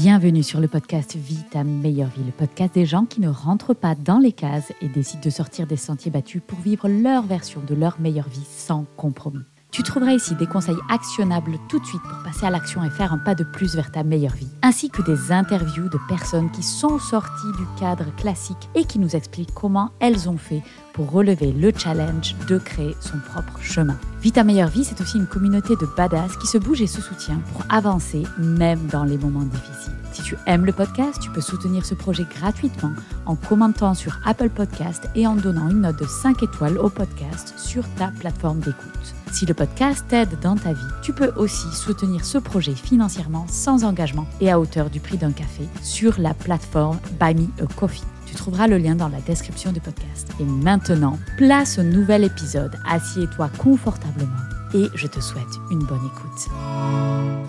Bienvenue sur le podcast Vie ta meilleure vie, le podcast des gens qui ne rentrent pas dans les cases et décident de sortir des sentiers battus pour vivre leur version de leur meilleure vie sans compromis. Tu trouveras ici des conseils actionnables tout de suite pour passer à l'action et faire un pas de plus vers ta meilleure vie, ainsi que des interviews de personnes qui sont sorties du cadre classique et qui nous expliquent comment elles ont fait pour relever le challenge de créer son propre chemin. Vie ta meilleure vie, c'est aussi une communauté de badass qui se bouge et se soutient pour avancer même dans les moments difficiles. Si tu aimes le podcast, tu peux soutenir ce projet gratuitement en commentant sur Apple Podcast et en donnant une note de 5 étoiles au podcast sur ta plateforme d'écoute. Si le podcast t'aide dans ta vie, tu peux aussi soutenir ce projet financièrement sans engagement et à hauteur du prix d'un café sur la plateforme Buy Me a Coffee. Tu trouveras le lien dans la description du podcast. Et maintenant, place au nouvel épisode. Assieds-toi confortablement et je te souhaite une bonne écoute.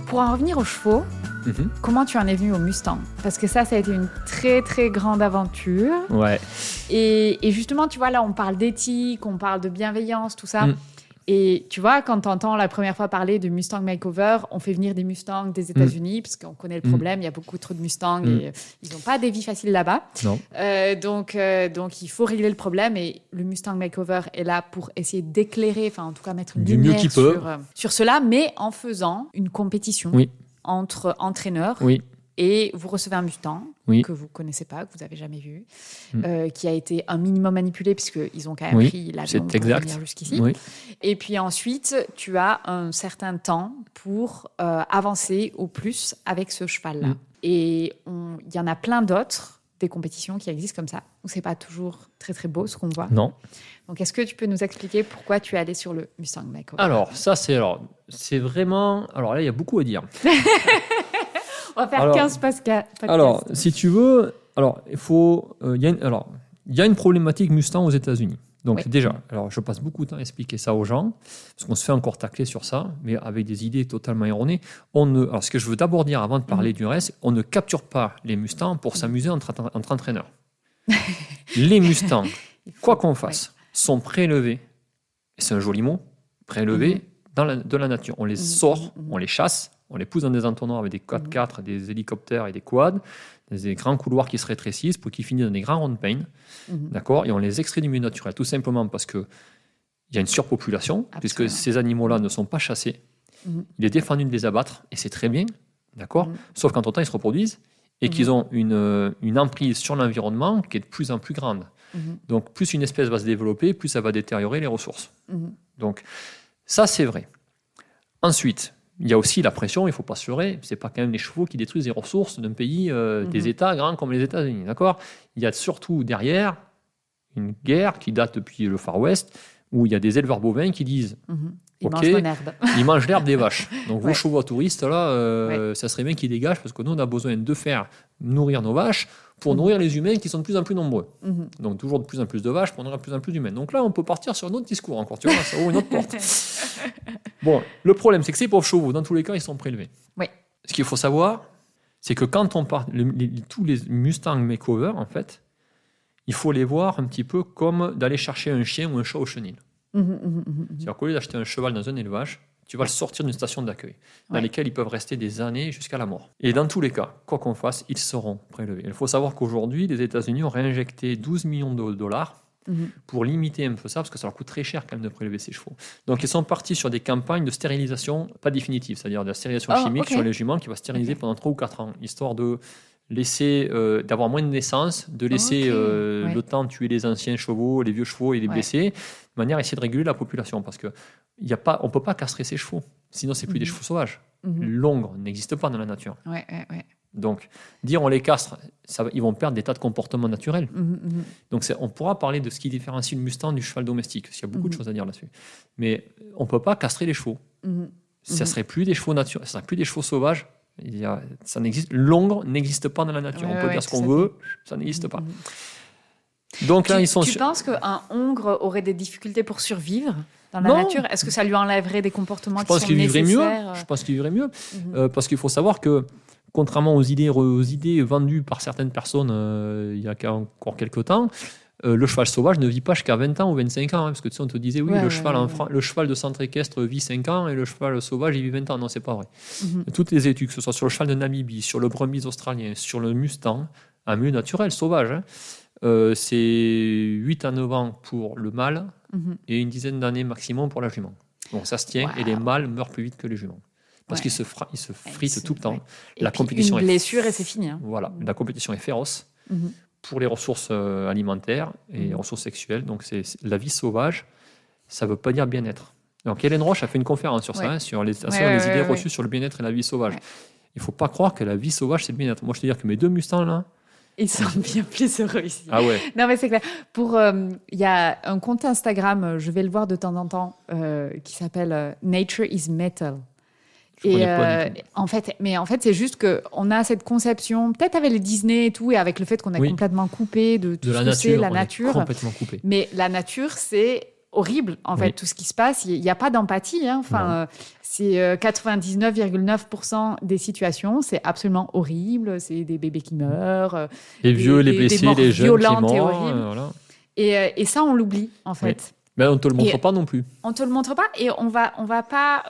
Pour en revenir aux chevaux, Mhm. comment tu en es venu au Mustang? Parce que ça, ça a été une très très grande aventure. Ouais. Et, et justement, tu vois, là, on parle d'éthique, on parle de bienveillance, tout ça. Mm. Et tu vois, quand tu entends la première fois parler de Mustang Makeover, on fait venir des Mustangs des États-Unis, parce qu'on connaît le Mm. problème, il y a beaucoup trop de Mustangs Mm. et euh, ils n'ont pas des vies faciles là-bas. Non. Euh, donc, euh, donc, il faut régler le problème et le Mustang Makeover est là pour essayer d'éclairer, enfin, en tout cas, mettre une Du lumière sur, euh, sur cela, mais en faisant une compétition Oui. entre entraîneurs Oui. Et vous recevez un Mustang Oui. que vous connaissez pas, que vous avez jamais vu, Mm. euh, qui a été un minimum manipulé puisqu'ils ont quand même Oui, pris l'avion c'est pour exact. venir jusqu'ici. Oui. Et puis ensuite, tu as un certain temps pour euh, avancer au plus avec ce cheval-là. Mm. Et il y en a plein d'autres des compétitions qui existent comme ça, où c'est pas toujours très très beau ce qu'on voit. Non. Donc est-ce que tu peux nous expliquer pourquoi tu es allé sur le Mustang Makeover Alors, ça, c'est alors, c'est vraiment. Alors là, il y a beaucoup à dire. On va faire alors- 15 pasca- podcasts. Alors, si tu veux, alors il faut, euh, y a une, alors il y a une problématique Mustang aux États-Unis. Donc Oui. déjà, alors je passe beaucoup de temps à expliquer ça aux gens parce qu'on se fait encore tacler sur ça, mais avec des idées totalement erronées. On ne, alors ce que je veux d'abord dire avant de parler Mhm. du reste, on ne capture pas les Mustangs pour s'amuser entre, entre entraîneurs. les Mustangs, faut- quoi qu'on fasse, sont prélevés. Et c'est un joli mot, prélevés Mhm. dans la, de la nature. On les Mhm, sort, on les chasse, on les pousse dans des entonnoirs avec des 4x4, des hélicoptères et des quads, des grands couloirs qui se rétrécissent pour qu'ils finissent dans des grands ronds-pain, Mhm. d'accord Et on les extrait du milieu naturel, tout simplement parce que il y a une surpopulation, puisque ces animaux-là ne sont pas chassés. Mhm. Il est défendu de les abattre, et c'est très bien, d'accord. Sauf qu'en temps, ils se reproduisent et qu'ils ont une, euh, une emprise sur l'environnement qui est de plus en plus grande. Donc, plus une espèce va se développer, plus ça va détériorer les ressources. Donc, ça, c'est vrai. Ensuite, il y a aussi la pression, il ne faut pas se leurrer. Ce n'est pas quand même les chevaux qui détruisent les ressources d'un pays, euh, Mhm. des États grands comme les États-Unis. D'accord? Il y a surtout derrière une guerre qui date depuis le Far West, où il y a des éleveurs bovins qui disent Mhm. Ils Ok. mangent mon herbe. ils mangent l'herbe des vaches. Donc, Ouais. vos chevaux touristes, là, euh, ça serait bien qu'ils dégagent parce que nous, on a besoin de faire nourrir nos vaches pour Mhm. nourrir les humains qui sont de plus en plus nombreux. Mhm. Donc, toujours de plus en plus de vaches pour nourrir de plus en plus d'humains. Donc là, on peut partir sur un autre discours encore. Tu vois, ça ouvre une autre porte. Bon, le problème, c'est que ces pauvres chevaux, dans tous les cas, ils sont prélevés. Oui. Ce qu'il faut savoir, c'est que quand on part, le- les- tous les Mustang Makeover, en fait, il faut les voir un petit peu comme d'aller chercher un chien ou un chat au chenil. Mhm. C'est-à-dire qu'au lieu d'acheter un cheval dans un élevage, tu vas le sortir d'une station d'accueil, dans Ouais. lesquelles ils peuvent rester des années jusqu'à la mort. Et dans tous les cas, quoi qu'on fasse, ils seront prélevés. Il faut savoir qu'aujourd'hui, les États-Unis ont réinjecté 12 millions de dollars Mhm. pour limiter un peu ça, parce que ça leur coûte très cher quand même de prélever ces chevaux. Donc ils sont partis sur des campagnes de stérilisation, pas définitive, c'est-à-dire de la stérilisation Oh, chimique sur les juments qui va stériliser pendant 3 ou 4 ans, histoire de laisser, euh, d'avoir moins de naissances, de laisser euh, ouais. le temps de tuer les anciens chevaux, les vieux chevaux et les Ouais. blessés, de manière à essayer de réguler la population, parce que y a pas, on ne peut pas castrer ces chevaux, sinon c'est plus des Mhm. chevaux sauvages. Mhm. L'ongre n'existe pas dans la nature. Ouais. Donc, dire on les castre, ça, ils vont perdre des tas de comportements naturels. Mhm, mhm. Donc on pourra parler de ce qui différencie le Mustang du cheval domestique, parce qu'il y a beaucoup de choses à dire là-dessus. Mais on ne peut pas castrer les chevaux. Ça Mhm. serait plus des chevaux naturels, ça serait plus des chevaux sauvages. A, ça n'existe. L'ongre n'existe pas dans la nature. Ouais, on peut ouais, dire ce qu'on veut, ça n'existe pas. Mhm. Donc là, tu, ils sont tu sur- penses qu'un hongre aurait des difficultés pour survivre dans la Non. nature? Est-ce que ça lui enlèverait des comportements Je qui pense sont qu'il vivrait mieux. nécessaires Je pense qu'il vivrait mieux. Mhm. Euh, parce qu'il faut savoir que, contrairement aux idées, aux idées vendues par certaines personnes euh, il y a encore quelques temps, euh, le cheval sauvage ne vit pas jusqu'à 20 ans ou 25 ans. hein, parce que tu sais, on te disait, oui, Ouais, le, cheval ouais, en ouais. Fran- le cheval de centre équestre vit 5 ans et le cheval sauvage, il vit 20 ans. Non, c'est pas vrai. Mhm. Toutes les études, que ce soit sur le cheval de Namibie, sur le Burmese australien, sur le Mustang, un milieu naturel, sauvage, hein, euh, c'est 8 à 9 ans pour le mâle Mhm. et une dizaine d'années maximum pour la jument. Donc ça se tient et les mâles meurent plus vite que les juments. Parce qu'ils se, fra- ils se fritent tout le temps. Et La puis, compétition une est- blessure et c'est fini. hein. Voilà, la compétition est féroce Mhm. Pour les ressources euh, alimentaires et Mhm. ressources sexuelles. Donc c'est la vie sauvage, ça ne veut pas dire bien-être. Donc Hélène Roche a fait une conférence sur ça, hein, sur les, sur Ouais, les ouais, idées reçues sur le bien-être et la vie sauvage. Il ne faut pas croire que la vie sauvage, c'est le bien-être. Moi, je te dire que mes deux Mustangs, là, Ils sont bien plus heureux ici. ah ouais, Non, mais c'est clair. Pour, euh, il y a un compte Instagram, euh, je vais le voir de temps en temps, euh, qui s'appelle euh, Nature is Metal. Je Et euh, en fait, mais en fait, c'est juste que on a cette conception, peut-être avec le Disney et tout, et avec le fait qu'on est Oui. complètement coupé de tout De ce la que c'est nature, la on est nature. complètement coupé. Mais la nature, c'est horrible, en Oui. fait, tout ce qui se passe. Il n'y a pas d'empathie. hein. Enfin, euh, c'est euh, 99,9% des situations. C'est absolument horrible. C'est des bébés qui meurent. euh, Les des- vieux, les des- blessés, les jeunes qui violentes et morts. euh, voilà. Et, euh, et ça, on l'oublie, en fait. Mais on ne te le montre Et- pas non plus. On te le montre pas et on va, on va pas.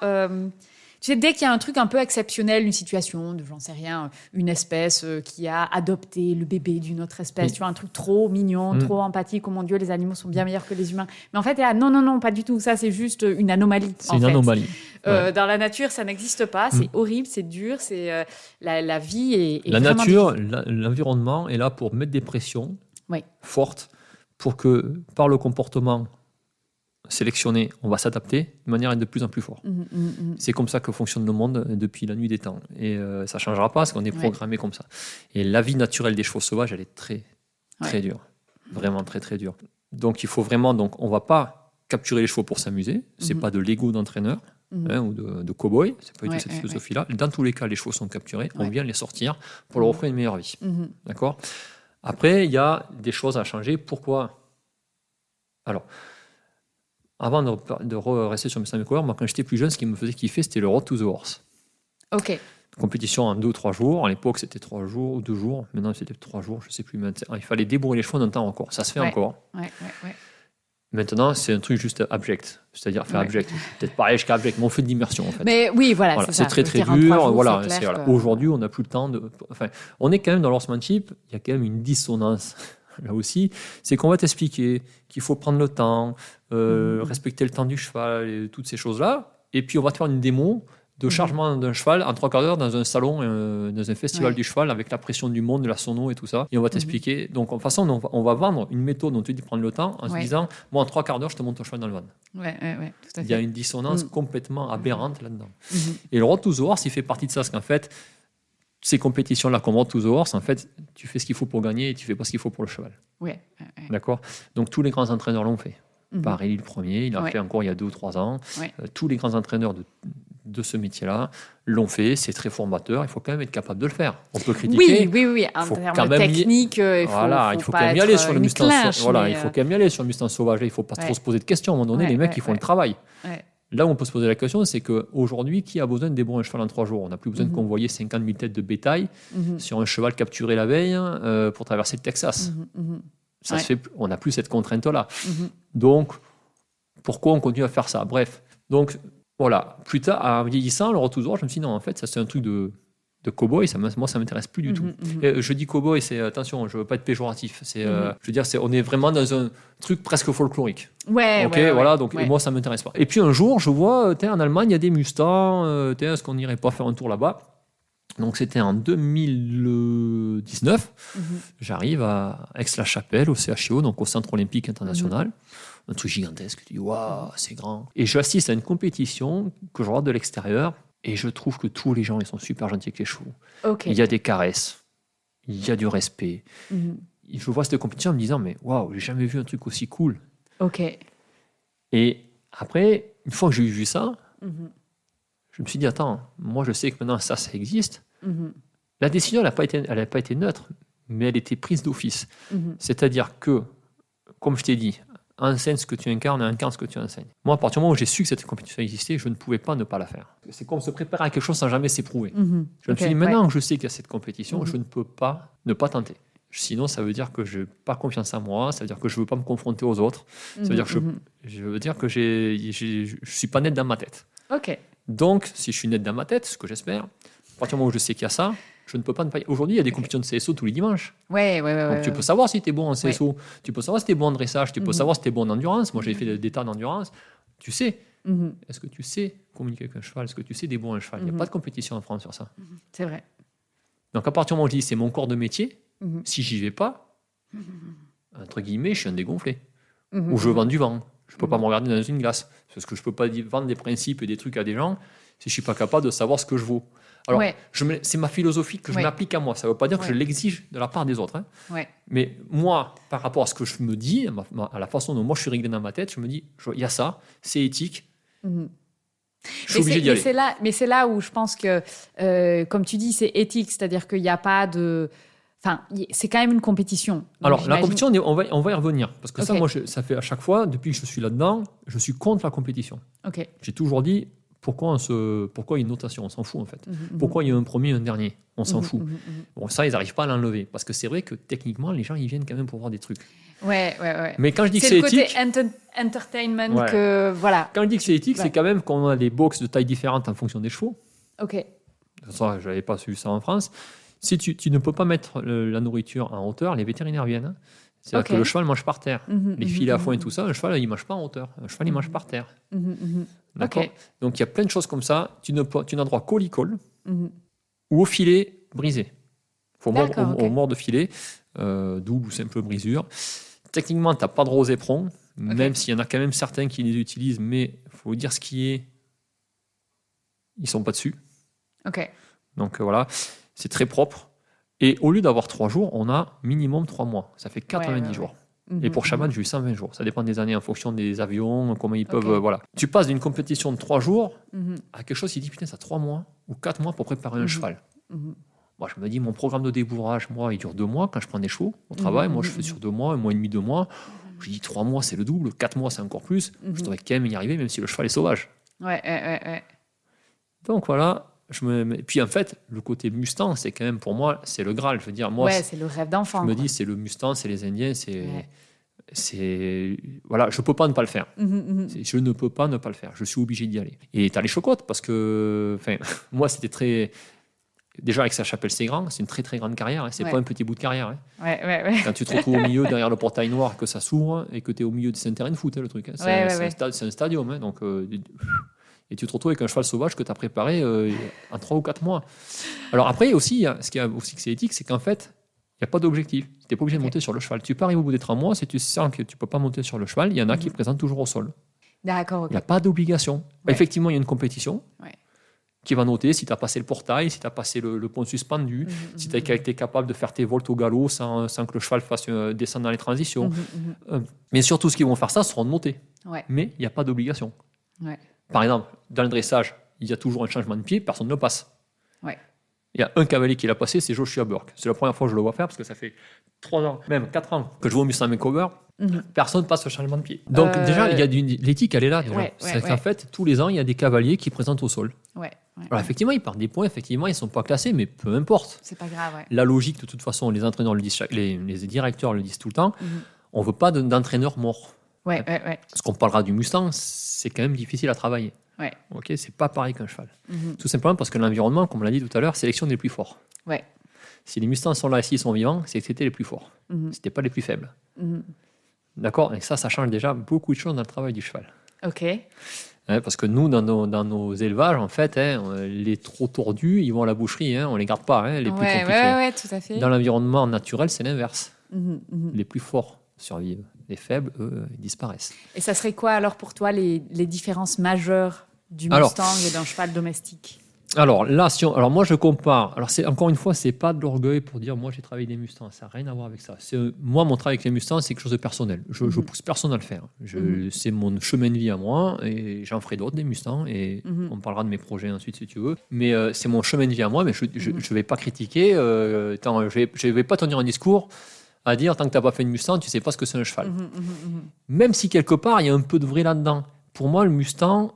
Tu sais, dès qu'il y a un truc un peu exceptionnel, une situation, de, j'en sais rien, une espèce euh, qui a adopté le bébé d'une autre espèce, Oui. tu vois, un truc trop mignon, Mm. trop empathique, oh mon Dieu, les animaux sont bien meilleurs que les humains. Mais en fait, là, non, non, non, pas du tout. Ça, c'est juste une anomalie. C'est une fait. anomalie. Euh, Dans la nature, ça n'existe pas. C'est Mm. horrible, c'est dur, c'est euh, la, la vie est, est La nature, l'environnement est là pour mettre des pressions Oui. fortes pour que, par le comportement sélectionné, on va s'adapter de manière à être de plus en plus fort. Mm, mm, mm. C'est comme ça que fonctionne le monde depuis la nuit des temps. Et euh, ça ne changera pas parce qu'on est Ouais. programmé comme ça. Et la vie naturelle des chevaux sauvages, elle est très, très Ouais. dure. Vraiment très, très dure. Donc il faut vraiment, donc, on ne va pas capturer les chevaux pour s'amuser. C'est Mhm. pas de l'ego d'entraîneur Mhm. hein, ou de, de cow-boy. C'est pas du tout Ouais, cette philosophie-là. Dans tous les cas, les chevaux sont capturés. On vient les sortir pour leur offrir une meilleure vie. Mhm. D'accord? Après, il y a des choses à changer. Pourquoi? Alors, avant de, de re- rester sur mes Mustang Cover, moi, quand j'étais plus jeune, ce qui me faisait kiffer, c'était le Road to the Horse. Ok. Compétition en deux ou trois jours. À l'époque, c'était trois jours ou deux jours. Maintenant, c'était trois jours, je sais plus. Maintenant, il fallait débrouiller les chevaux d'un temps encore. Ça se fait Ouais. encore. Ouais, ouais. Maintenant, c'est un truc juste abject. C'est-à-dire faire abject. Peut-être pareil jusqu'à abject, mais on fait de l'immersion, en fait. Mais oui, voilà, Voilà, c'est très très dur. jours, voilà, Aujourd'hui, on n'a plus le temps de. Enfin, on est quand même dans l'horsemanship. Il y a quand même une dissonance là aussi. C'est qu'on va t'expliquer qu'il faut prendre le temps, euh, Mhm. respecter le temps du cheval, et toutes ces choses-là. Et puis on va te faire une démo de Mhm. chargement d'un cheval en trois quarts d'heure dans un salon, euh, dans un festival Ouais. du cheval avec la pression du monde, de la sono et tout ça. Et on va t'expliquer. Donc en façon, on va, on va vendre une méthode dont tu dis prendre le temps en Ouais. se disant, moi en trois quarts d'heure, je te monte ton cheval dans le van. Ouais, tout à Il y a une dissonance complètement aberrante là-dedans. Et le Road to the Horse, il fait partie de ça, parce qu'en fait, ces compétitions-là, comme Road to the Horse, en fait, tu fais ce qu'il faut pour gagner et tu fais pas ce qu'il faut pour le cheval. Ouais, ouais, ouais. D'accord? Donc tous les grands entraîneurs l'ont fait. Mhm. Paris, le premier, il a fait encore il y a deux ou trois ans. Euh, tous les grands entraîneurs de, de ce métier-là l'ont fait. C'est très formateur. Il faut quand même être capable de le faire. On peut critiquer. Oui, oui, oui. En faut quand termes même y- techniques, euh, il faut, voilà, faut il faut pas quand même y aller sur euh, le une Mustang. clinche, voilà, il faut quand même y aller sur le Mustang sauvage. Il faut pas trop se poser de questions. À un moment donné, les mecs, ils font le travail. Là où on peut se poser la question, c'est qu'aujourd'hui, qui a besoin de débrouiller un cheval en trois jours? On n'a plus besoin Mhm. de convoyer 50 000 têtes de bétail Mhm. sur un cheval capturé la veille euh, pour traverser le Texas. Mhm, mhm, Ça Ouais. se fait, on n'a plus cette contrainte-là. mhm. Donc, pourquoi on continue à faire ça? Bref, donc voilà. Plus tard, en vieillissant, le retour je me suis dit non, en fait, ça c'est un truc de, de cow-boy. Ça, moi, ça m'intéresse plus du tout. Mhm, mhm. Et je dis cow-boy, c'est attention, je veux pas être péjoratif. C'est, euh, je veux dire, c'est, on est vraiment dans un truc presque folklorique. Ouais, ok, ouais, ouais, voilà. Donc, ouais. et moi, ça m'intéresse pas. Et puis un jour, je vois, euh, en Allemagne, il y a des Mustangs. euh, est-ce qu'on n'irait pas faire un tour là-bas? Donc, c'était en 2019. Mhm. J'arrive à Aix-la-Chapelle, au CHIO, donc au Centre Olympique International. Un truc gigantesque. Tu dis, waouh, c'est grand. Et j'assiste à une compétition que je regarde de l'extérieur et je trouve que tous les gens, ils sont super gentils avec les chevaux. Ok. Il y a des caresses, il y a du respect. Mhm. Je vois cette compétition en me disant, mais waouh, j'ai jamais vu un truc aussi cool. Ok. Et après, une fois que j'ai vu ça, Mhm. je me suis dit, attends, moi je sais que maintenant ça, ça existe. Mhm. La décision, elle n'a pas, été- elle a pas été neutre, mais elle était prise d'office. C'est-à-dire que, comme je t'ai dit, enseigne ce que tu incarnes et incarne ce que tu enseignes. Moi, à partir du moment où j'ai su que cette compétition existait, je ne pouvais pas ne pas la faire. C'est comme se préparer à quelque chose sans jamais s'éprouver. Mhm. Je me suis dit, ouais. maintenant que je sais qu'il y a cette compétition, Mhm. je ne peux pas ne pas tenter. Sinon, ça veut dire que je n'ai pas confiance en moi, ça veut dire que je ne veux pas me confronter aux autres, ça veut dire que je, Mhm, je veux dire que je ne suis pas net dans ma tête. mhm. Ok. Donc, si je suis net dans ma tête, ce que j'espère, à partir du moment où je sais qu'il y a ça, je ne peux pas ne pas. Aujourd'hui, il y a des compétitions de CSO tous les dimanches. Ouais, ouais, ouais. Donc, tu peux savoir si tu es bon en CSO, tu peux savoir si tu es bon en dressage, tu peux Mhm. savoir si tu es bon en endurance. Moi, j'ai fait des tas d'endurance. Tu sais, Mhm, est-ce que tu sais communiquer avec un cheval? Est-ce que tu sais des bons un cheval? Il n'y a Mhm. pas de compétition en France sur ça. C'est vrai. Donc, à partir du moment où je dis c'est mon corps de métier, Mhm, si j'y vais pas, entre guillemets, je suis un dégonflé. mhm, Ou je vends du vent. Je peux pas Mhm. me regarder dans une glace. Parce que je peux pas vendre des principes et des trucs à des gens si je suis pas capable de savoir ce que je vaux. Alors, Ouais. c'est ma philosophie que je Ouais. m'applique à moi. Ça ne veut pas dire que je l'exige de la part des autres. hein. Mais moi, par rapport à ce que je me dis, à, ma- ma- à la façon dont moi je suis réglé dans ma tête, je me dis, il y a ça, c'est éthique, mhm. je suis obligé d'y aller. là, mais c'est là où je pense que, euh, comme tu dis, c'est éthique, c'est-à-dire qu'il n'y a pas de, enfin, c'est quand même une compétition. Alors, la compétition, on est- on va, on va y revenir. Parce que ça, moi, je- ça fait à chaque fois, depuis que je suis là-dedans, je suis contre la compétition. Ok. J'ai toujours dit, pourquoi, on se, pourquoi il y a une notation? On s'en fout, en fait. Mhm, mhm. Pourquoi il y a un premier et un dernier? On s'en Mhm, fout. Bon, ça, ils n'arrivent pas à l'enlever. Parce que c'est vrai que techniquement, les gens, ils viennent quand même pour voir des trucs. Ouais, ouais, ouais. Mais quand je dis que C'est c'est le côté éthique, enter- entertainment Ouais. que voilà. quand je dis que c'est éthique, Ouais. c'est quand même qu'on a des box de taille différentes en fonction des chevaux. Ok. Ça, je n'avais pas su ça en France. Si tu, tu ne peux pas mettre le- la nourriture en hauteur, les vétérinaires viennent. hein. C'est-à-dire que le cheval mange par terre. Mhm, Les mhm, filets à mhm, foin et tout ça, un cheval, il ne mange pas en hauteur. Un cheval, il mange Mhm. par terre. mhm, mhm, D'accord. Donc, il y a plein de choses comme ça. Tu n'as droit qu'au licol mhm. ou au filet brisé. Faut mordre au, mort de filet, euh, double ou simple brisure. Techniquement, tu n'as pas de droit aux éperons, même s'il y en a quand même certains qui les utilisent, mais il faut dire ce qui est. Ils sont pas dessus. Ok. Donc euh, voilà, c'est très propre. Et au lieu d'avoir trois jours, on a minimum trois mois. Ça fait 90 Ouais, jours. Mhm, Et pour mhm. chaman, j'ai eu 120 jours. Ça dépend des années en fonction des avions, comment ils peuvent. Euh, voilà. Tu passes d'une compétition de trois jours Mhm, à quelque chose qui dit putain, ça trois mois ou quatre mois pour préparer un Mhm. cheval. mhm. Moi, je me dis, mon programme de débourrage, moi, il dure deux mois quand je prends des chevaux au travail. Mhm, Moi, je mhm, fais sur deux mois, un mois et demi, deux mois. Je dis trois mois, c'est le double. Quatre mois, c'est encore plus. Je Mhm. devrais quand même y arriver, même si le cheval est sauvage. Ouais, ouais, ouais. Donc voilà. Je me... et Puis en fait, le côté Mustang, c'est quand même pour moi, c'est le Graal. Je veux dire, moi, ouais, c'est le rêve d'enfant. je me dis, c'est le Mustang, c'est les Indiens, c'est. Ouais. c'est Voilà, je peux pas ne pas le faire. Mhm, mhm. Je ne peux pas ne pas le faire. Je suis obligé d'y aller. Et tu as les chocottes parce que, enfin, moi, c'était très. Déjà, avec sa chapelle, c'est grand. C'est une très, très grande carrière. hein. C'est Ouais. pas un petit bout de carrière. hein. Ouais, ouais, ouais. Quand tu te retrouves au milieu, derrière le portail noir, que ça s'ouvre et que tu es au milieu, de- c'est un terrain de foot, hein, le truc. hein. C'est un- c'est stade- c'est un stadium. hein. donc, euh, et tu te retrouves avec un cheval sauvage que tu as préparé euh, en 3 ou 4 mois. Alors après, aussi, a- ce qui est aussi que c'est éthique, c'est qu'en fait, il n'y a pas d'objectif. Tu n'es pas obligé de monter sur le cheval. Tu peux arriver au bout des 3 mois, si tu sens que tu peux pas monter sur le cheval, il y en a qui Mhm. présentent toujours au sol. D'accord, ok. Il n'y a pas d'obligation. Ouais. Effectivement, il y a une compétition Ouais. qui va noter si tu as passé le portail, si tu as passé le, le pont suspendu, Mhm, si mhm, tu as été capable de faire tes volts au galop sans, sans que le cheval fasse euh, descendre dans les transitions. mhm, mhm. Mais surtout, ceux qui vont faire ça seront notés. Ouais. Mais il n'y a pas d'obligation. Ouais. Par exemple, dans le dressage, il y a toujours un changement de pied, personne ne le passe. Ouais. Il y a un cavalier qui l'a passé, c'est Joshua Burke. C'est la première fois que je le vois faire parce que ça fait 3 ans, même 4 ans que je vois au Mustang Makeover. Mhm. Personne passe ce changement de pied. Donc Euh, déjà, il y a l'éthique, elle est là. déjà. Ouais, ouais, c'est qu'en ouais. fait, tous les ans, il y a des cavaliers qui présentent au sol. Alors effectivement, ils partent des points, effectivement, ils ne sont pas classés, mais peu importe. C'est pas grave. La logique, de toute façon, les entraîneurs le disent, les, les directeurs le disent tout le temps, Mhm. on ne veut pas de- d'entraîneur mort. Ouais, ouais, ouais. Parce qu'on parlera du Mustang, c'est quand même difficile à travailler. Ouais. Ok, c'est pas pareil qu'un cheval. Mhm. Tout simplement parce que l'environnement, comme on l'a dit tout à l'heure, sélectionne les plus forts. Ouais. Si les Mustangs sont là et s'ils sont vivants, c'est que c'était les plus forts. Mhm. C'était pas les plus faibles. Mhm. D'accord? Et ça, ça change déjà beaucoup de choses dans le travail du cheval. Ok. Hein, parce que nous, dans nos, dans nos élevages, en fait, hein, les trop tordus, ils vont à la boucherie, hein, on les garde pas, hein, les plus compliqués. tout à fait. Dans l'environnement naturel, c'est l'inverse. Mhm. Les plus forts survivent. Les faibles, eux, ils disparaissent. Et ça serait quoi alors pour toi les, les différences majeures du Alors- Mustang et d'un cheval domestique? Alors là, si on- alors moi je compare. Alors c'est encore une fois, c'est pas de l'orgueil pour dire moi j'ai travaillé des Mustangs. Ça n'a rien à voir avec ça. C'est euh, moi mon travail avec les Mustangs, c'est quelque chose de personnel. Je, je Mhm. pousse personne à le faire. Je- Mhm. C'est mon chemin de vie à moi et j'en ferai d'autres des Mustangs et Mhm. on parlera de mes projets ensuite si tu veux. Mais euh, c'est mon chemin de vie à moi. Mais je je vais pas critiquer. euh, attends, je vais, je vais pas tenir un discours à dire tant que t'as pas fait une Mustang, tu sais pas ce que c'est un cheval. Mhm, mhm, mhm. Même si quelque part il y a un peu de vrai là-dedans. Pour moi, le Mustang,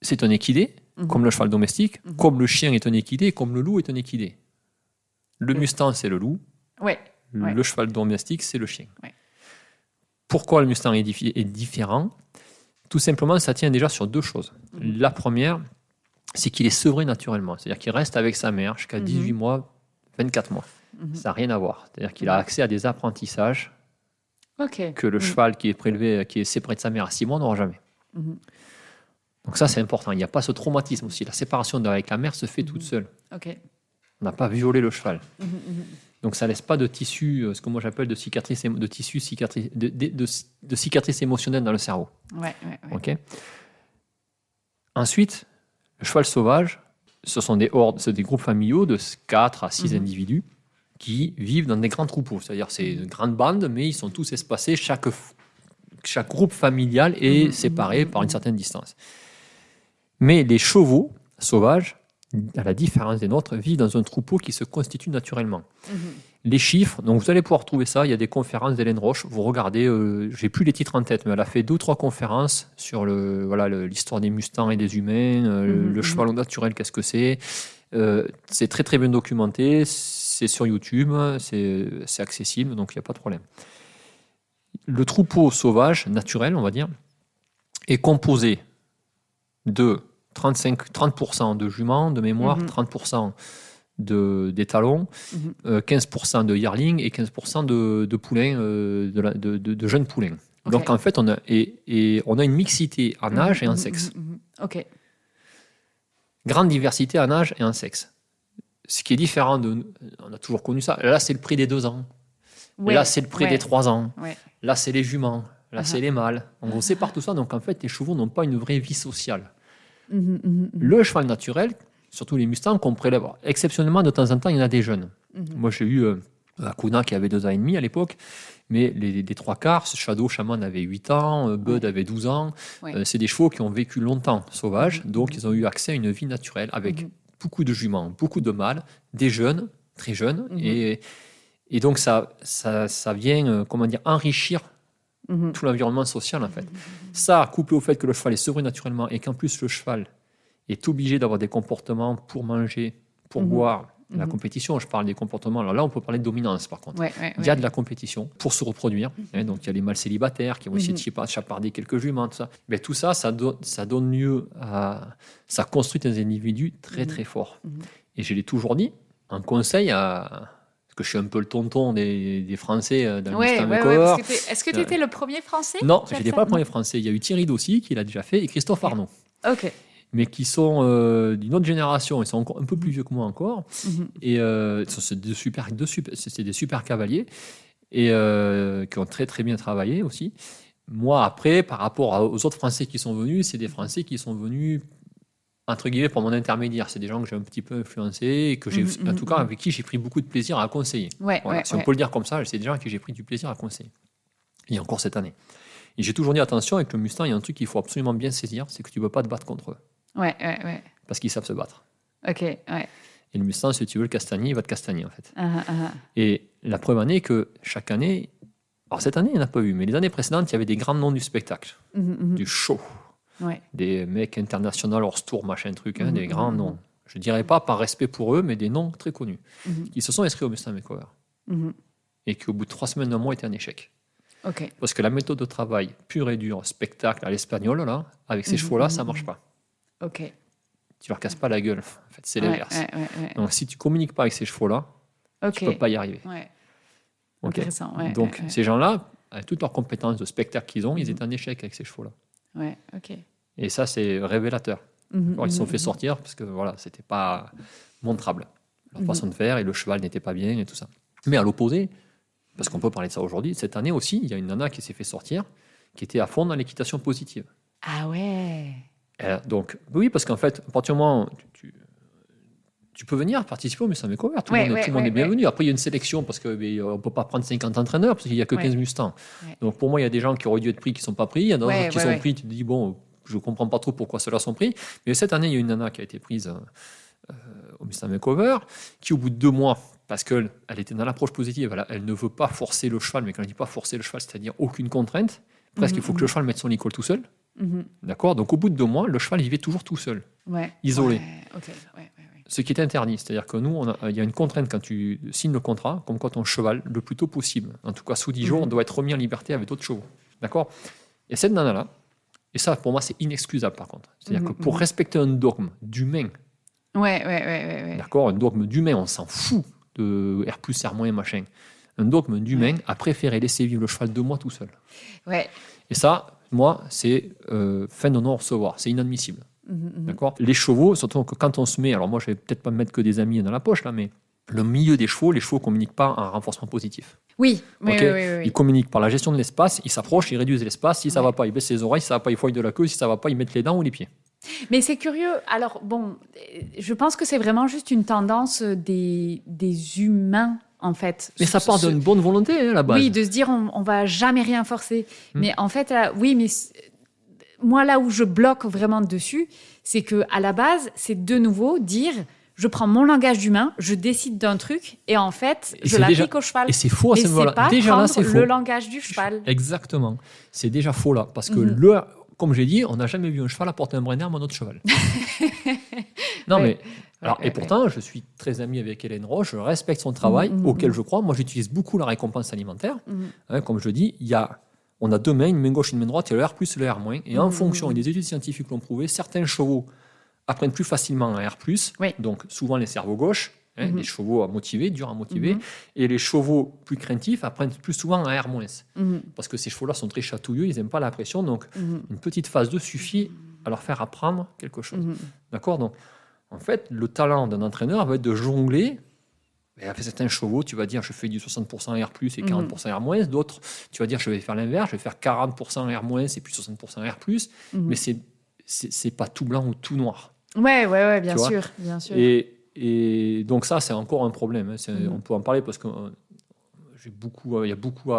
c'est un équidé, comme le cheval domestique, comme le chien est un équidé, comme le loup est un équidé. Le. Mustang, c'est le loup. Ouais. Ouais. Le cheval domestique, c'est le chien. Ouais. Pourquoi le Mustang est, diffi- est différent? Tout simplement, ça tient déjà sur deux choses. La première, c'est qu'il est sevré naturellement. C'est-à-dire qu'il reste avec sa mère jusqu'à Mhm. 18 mois, 24 mois. Mhm. Ça n'a rien à voir. C'est-à-dire qu'il a accès à des apprentissages que le Mhm. cheval qui est prélevé, qui est séparé de sa mère à 6 mois n'aura jamais. Mhm. Donc ça, c'est important. Il n'y a pas ce traumatisme aussi. La séparation avec la mère se fait toute seule. On n'a pas violé le cheval. Donc ça laisse pas de tissu, euh, ce que moi j'appelle de cicatrices, de tissu cicatri- de, de, de, de cicatrices émotionnelles dans le cerveau. Ouais, ouais, ouais. Ok. Ensuite, le cheval sauvage, ce sont des hordes, c'est des groupes familiaux de 4 à 6 Mhm. individus qui vivent dans des grands troupeaux. C'est-à-dire c'est une grande bande, mais ils sont tous espacés. Chaque, chaque groupe familial est Mhm, séparé par une certaine distance. Mais les chevaux sauvages, à la différence des nôtres, vivent dans un troupeau qui se constitue naturellement Mhm. les chiffres. Donc vous allez pouvoir trouver ça. Il y a des conférences d'Hélène Roche. Vous regardez, euh, j'ai plus les titres en tête, mais elle a fait deux ou trois conférences sur le voilà l'histoire des Mustangs et des humains, euh, le mhm. cheval au naturel, qu'est-ce que c'est. Euh, c'est très très bien documenté. C'est sur YouTube, c'est accessible, donc il n'y a pas de problème. Le troupeau sauvage naturel, on va dire, est composé de 35, 30% de juments de mémoire, Mhm. 30% de, d'étalons, Mhm. euh, 15% de yearling et 15% de, de poulains, euh, de, la- de- de- de jeunes poulains. Donc en fait, on a, et, et on a une mixité en âge et en Mhm, sexe. mhm, mhm. Ok. Grande diversité en âge et en sexe. Ce qui est différent de. On a toujours connu ça. Là, c'est le prix des deux ans. Ouais, Là, c'est le prix ouais, des trois ans. ouais. Là, c'est les juments. Là, Ah c'est les mâles. On sépare tout ça. Donc en fait, les chevaux n'ont pas une vraie vie sociale. Mhm, mhm, mhm. Le cheval naturel, surtout les mustangs qu'on prélève, exceptionnellement, de temps en temps, il y en a des jeunes. Moi, j'ai eu euh, Akuna qui avait deux ans et demi à l'époque, mais les, les trois quarts, ce Shadow Shaman avait 8 ans, euh, Bud avait 12 ans. Euh, c'est des chevaux qui ont vécu longtemps sauvages, donc ils ont eu accès à une vie naturelle avec. Beaucoup de juments, beaucoup de mâles, des jeunes, très jeunes, Mhm. et, et donc ça, ça, ça vient, euh, comment dire, enrichir Mhm. tout l'environnement social en fait. Ça, couplé au fait que le cheval est sevré naturellement et qu'en plus le cheval est obligé d'avoir des comportements pour manger, pour Mhm. La Mhm. compétition, je parle des comportements. Alors là, on peut parler de dominance par contre. Ouais, ouais, Il y a de la compétition pour se reproduire. hein, donc il y a les mâles célibataires qui vont essayer de Mhm. chapa- chaparder quelques juments, tout ça. Mais tout ça, ça, donne- ça donne lieu à. Ça construit des individus très Mhm. très forts. Mhm. Et je l'ai toujours dit, un conseil à. Parce que je suis un peu le tonton des, des Français euh, dans le Ouais, Mustang ouais, ouais, Est-ce que tu étais le premier français Non, je n'étais pas le premier français. Il y a eu Thierry Dossi qui l'a déjà fait et Christophe Arnaud. Ok. Mais qui sont euh, d'une autre génération. Ils sont encore un peu plus vieux que moi encore. Mhm. Et euh, ce sont des super, c'est des super cavaliers et euh, qui ont très très bien travaillé aussi. Moi, après, par rapport à- aux autres Français qui sont venus, c'est des Français qui sont venus entre guillemets pour mon intermédiaire. C'est des gens que j'ai un petit peu influencé et que j'ai, Mhm, en tout cas, mhm. avec qui j'ai pris beaucoup de plaisir à conseiller. Ouais, Voilà, ouais, si on peut le dire comme ça, c'est des gens avec qui j'ai pris du plaisir à conseiller. Et encore cette année. Et j'ai toujours dit attention avec le Mustang, il y a un truc qu'il faut absolument bien saisir, c'est que tu ne peux pas te battre contre eux Ouais, ouais, ouais. parce qu'ils savent se battre. Ok, ouais. Et le Mustang, si tu veux le castagner, il va te castagner en fait. Ah, ah, ah. Et la preuve en est que chaque année, alors cette année, il n'y en a pas eu, mais les années précédentes, il y avait des grands noms du spectacle, Mhm, mhm. du show, Ouais. des mecs internationaux hors tour, machin truc, hein, des grands noms. Je dirais pas par respect pour eux, mais des noms très connus, qui se sont inscrits au Mustang Makeover et qui, au bout de trois semaines, d'un mois, étaient un échec. Ok. Parce que la méthode de travail pure et dure, spectacle à l'espagnol, là, avec ces chevaux-là, ça marche mhm. pas. Ok. Tu leur casses pas la gueule. En fait, c'est l'inverse. ouais, ouais, ouais. Donc, si tu communiques pas avec ces chevaux-là, Ok. tu peux pas y arriver. Ouais. Ok. Intéressant. Donc, ces gens-là, avec toutes leurs compétences de spectacle qu'ils ont, ils Mhm. étaient en échec avec ces chevaux-là. ouais. Ok. Et ça, c'est révélateur. Mhm, Alors, ils se sont mhm, fait sortir parce que voilà, c'était pas montrable. Leur façon de faire et le cheval n'était pas bien et tout ça. Mais à l'opposé, parce qu'on peut parler de ça aujourd'hui, cette année aussi, il y a une nana qui s'est fait sortir, qui était à fond dans l'équitation positive. Ah ouais. A- donc, oui, parce qu'en fait, à partir du moment où tu, tu- tu peux venir participer au Mustang Makeover, tout, Ouais, le monde, ouais, tout le monde ouais, est bienvenu. Après, il y a une sélection parce qu'on ne peut pas prendre 50 entraîneurs parce qu'il n'y a que Ouais. 15 Mustangs. Donc, pour moi, il y a des gens qui auraient dû être pris qui ne sont pas pris. Il y en a d'autres qui sont pris. Tu te dis, bon, je ne comprends pas trop pourquoi ceux-là sont pris. Mais cette année, il y a une nana qui a été prise euh, euh, au Mustang Makeover qui, au bout de deux mois, parce qu'elle elle était dans l'approche positive, elle, ne veut pas forcer le cheval, mais quand elle dit pas forcer le cheval, c'est-à-dire aucune contrainte, presque il faut que le cheval mette son école tout seul. Mhm. D'accord Donc, au bout de deux mois, le cheval vivait toujours tout seul Ouais. Isolé. Ouais. Ouais, ce qui est interdit. C'est-à-dire que nous, on a- il y a une contrainte quand tu signes le contrat, comme quoi ton cheval, le plus tôt possible, en tout cas sous 10 jours, Mhm. doit être remis en liberté avec d'autres chevaux. D'accord? Et cette nana-là, et ça pour moi c'est inexcusable par contre, c'est-à-dire Mhm, que pour respecter un dogme d'humain, Ouais, ouais, ouais, d'accord, un dogme d'humain, on s'en fout de R R moins, machin. Un dogme d'humain a préféré laisser vivre le cheval deux mois tout seul. Ouais. Et ça, moi, c'est euh, fin de non-recevoir, c'est inadmissible. Mhm, mhm. D'accord? Les chevaux, surtout que quand on se met, alors moi je vais peut-être pas me mettre que des amis dans la poche là, mais le milieu des chevaux, les chevaux communiquent pas en renforcement positif. Oui, oui, Ok? oui, oui, oui. Ils communiquent par la gestion de l'espace, ils s'approchent, ils réduisent l'espace. Si ça Ouais. va pas, ils baissent les oreilles. Si ça va pas, ils foillent de la queue. Si ça va pas, ils mettent les dents ou les pieds. Mais c'est curieux. Alors, bon, je pense que c'est vraiment juste une tendance des, des humains, en fait. Mais ça part d'une bonne volonté hein, base. Oui, de se dire on, on va jamais rien forcer. Hmm. Mais en fait, euh, oui, mais moi là où je bloque vraiment dessus, c'est que à la base, c'est de nouveau dire je prends mon langage d'humain, je décide d'un truc et en fait, Et je l'applique au cheval. Et c'est faux à ce c'est niveau-là. pas Déjà là, c'est faux. le langage du cheval. Exactement. C'est déjà faux là. Parce que Mhm. le, comme j'ai dit, on n'a jamais vu un cheval apporter un brin d'herbe à notre cheval. non, Ouais. mais. Alors, Ouais, et pourtant, je suis très ami avec Hélène Roche, je respecte son travail, Mhm, mhm, auquel mhm. je crois. Moi, j'utilise beaucoup la récompense alimentaire. Hein, comme je dis, il y a, on a deux mains, une main gauche et une main droite, a le R plus et le R moins. Et en fonction, et des études scientifiques l'ont prouvé, certains chevaux apprennent plus facilement un R plus, Oui. donc souvent les cerveaux gauches, hein, Mhm. les chevaux à motiver, durs à motiver, Mhm. et les chevaux plus craintifs apprennent plus souvent un R moins. Mhm, Parce que ces chevaux-là sont très chatouilleux, ils n'aiment pas la pression, donc une petite phase 2 suffit à leur faire apprendre quelque chose. D'accord? Donc, en fait, le talent d'un entraîneur va être de jongler. Et avec certains chevaux, tu vas dire je fais du 60% R plus et Mhm. 40% R moins. D'autres, tu vas dire je vais faire l'inverse, je vais faire 40% R moins et puis 60% R plus. Mhm. Mais c'est c'est pas tout blanc ou tout noir. Ouais, ouais, ouais, bien sûr, bien sûr. Et, et donc ça, c'est encore un problème. hein. Mhm. On peut en parler parce que euh, j'ai beaucoup, euh, il y a beaucoup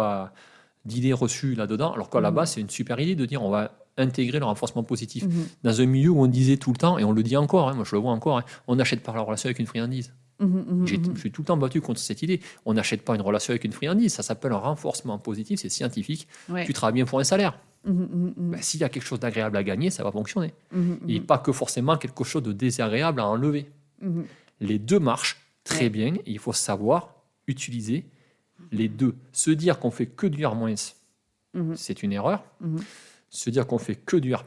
d'idées reçues là-dedans. Alors qu'à la Mhm. base, c'est une super idée de dire on va intégrer le renforcement positif Mhm, dans un milieu où on disait tout le temps, et on le dit encore, hein, moi je le vois encore, hein, on n'achète pas la relation avec une friandise. mhm, mhm. Je suis tout le temps battu contre cette idée. On n'achète pas une relation avec une friandise, ça s'appelle un renforcement positif, c'est scientifique. Ouais. Tu travailles bien pour un salaire. Ben, S'il y a quelque chose d'agréable à gagner, ça va fonctionner. Et pas que forcément quelque chose de désagréable à enlever. Les deux marchent très Ouais. bien, et il faut savoir utiliser les deux. Se dire qu'on fait que du R-, c'est une erreur. Se dire qu'on fait que du R+,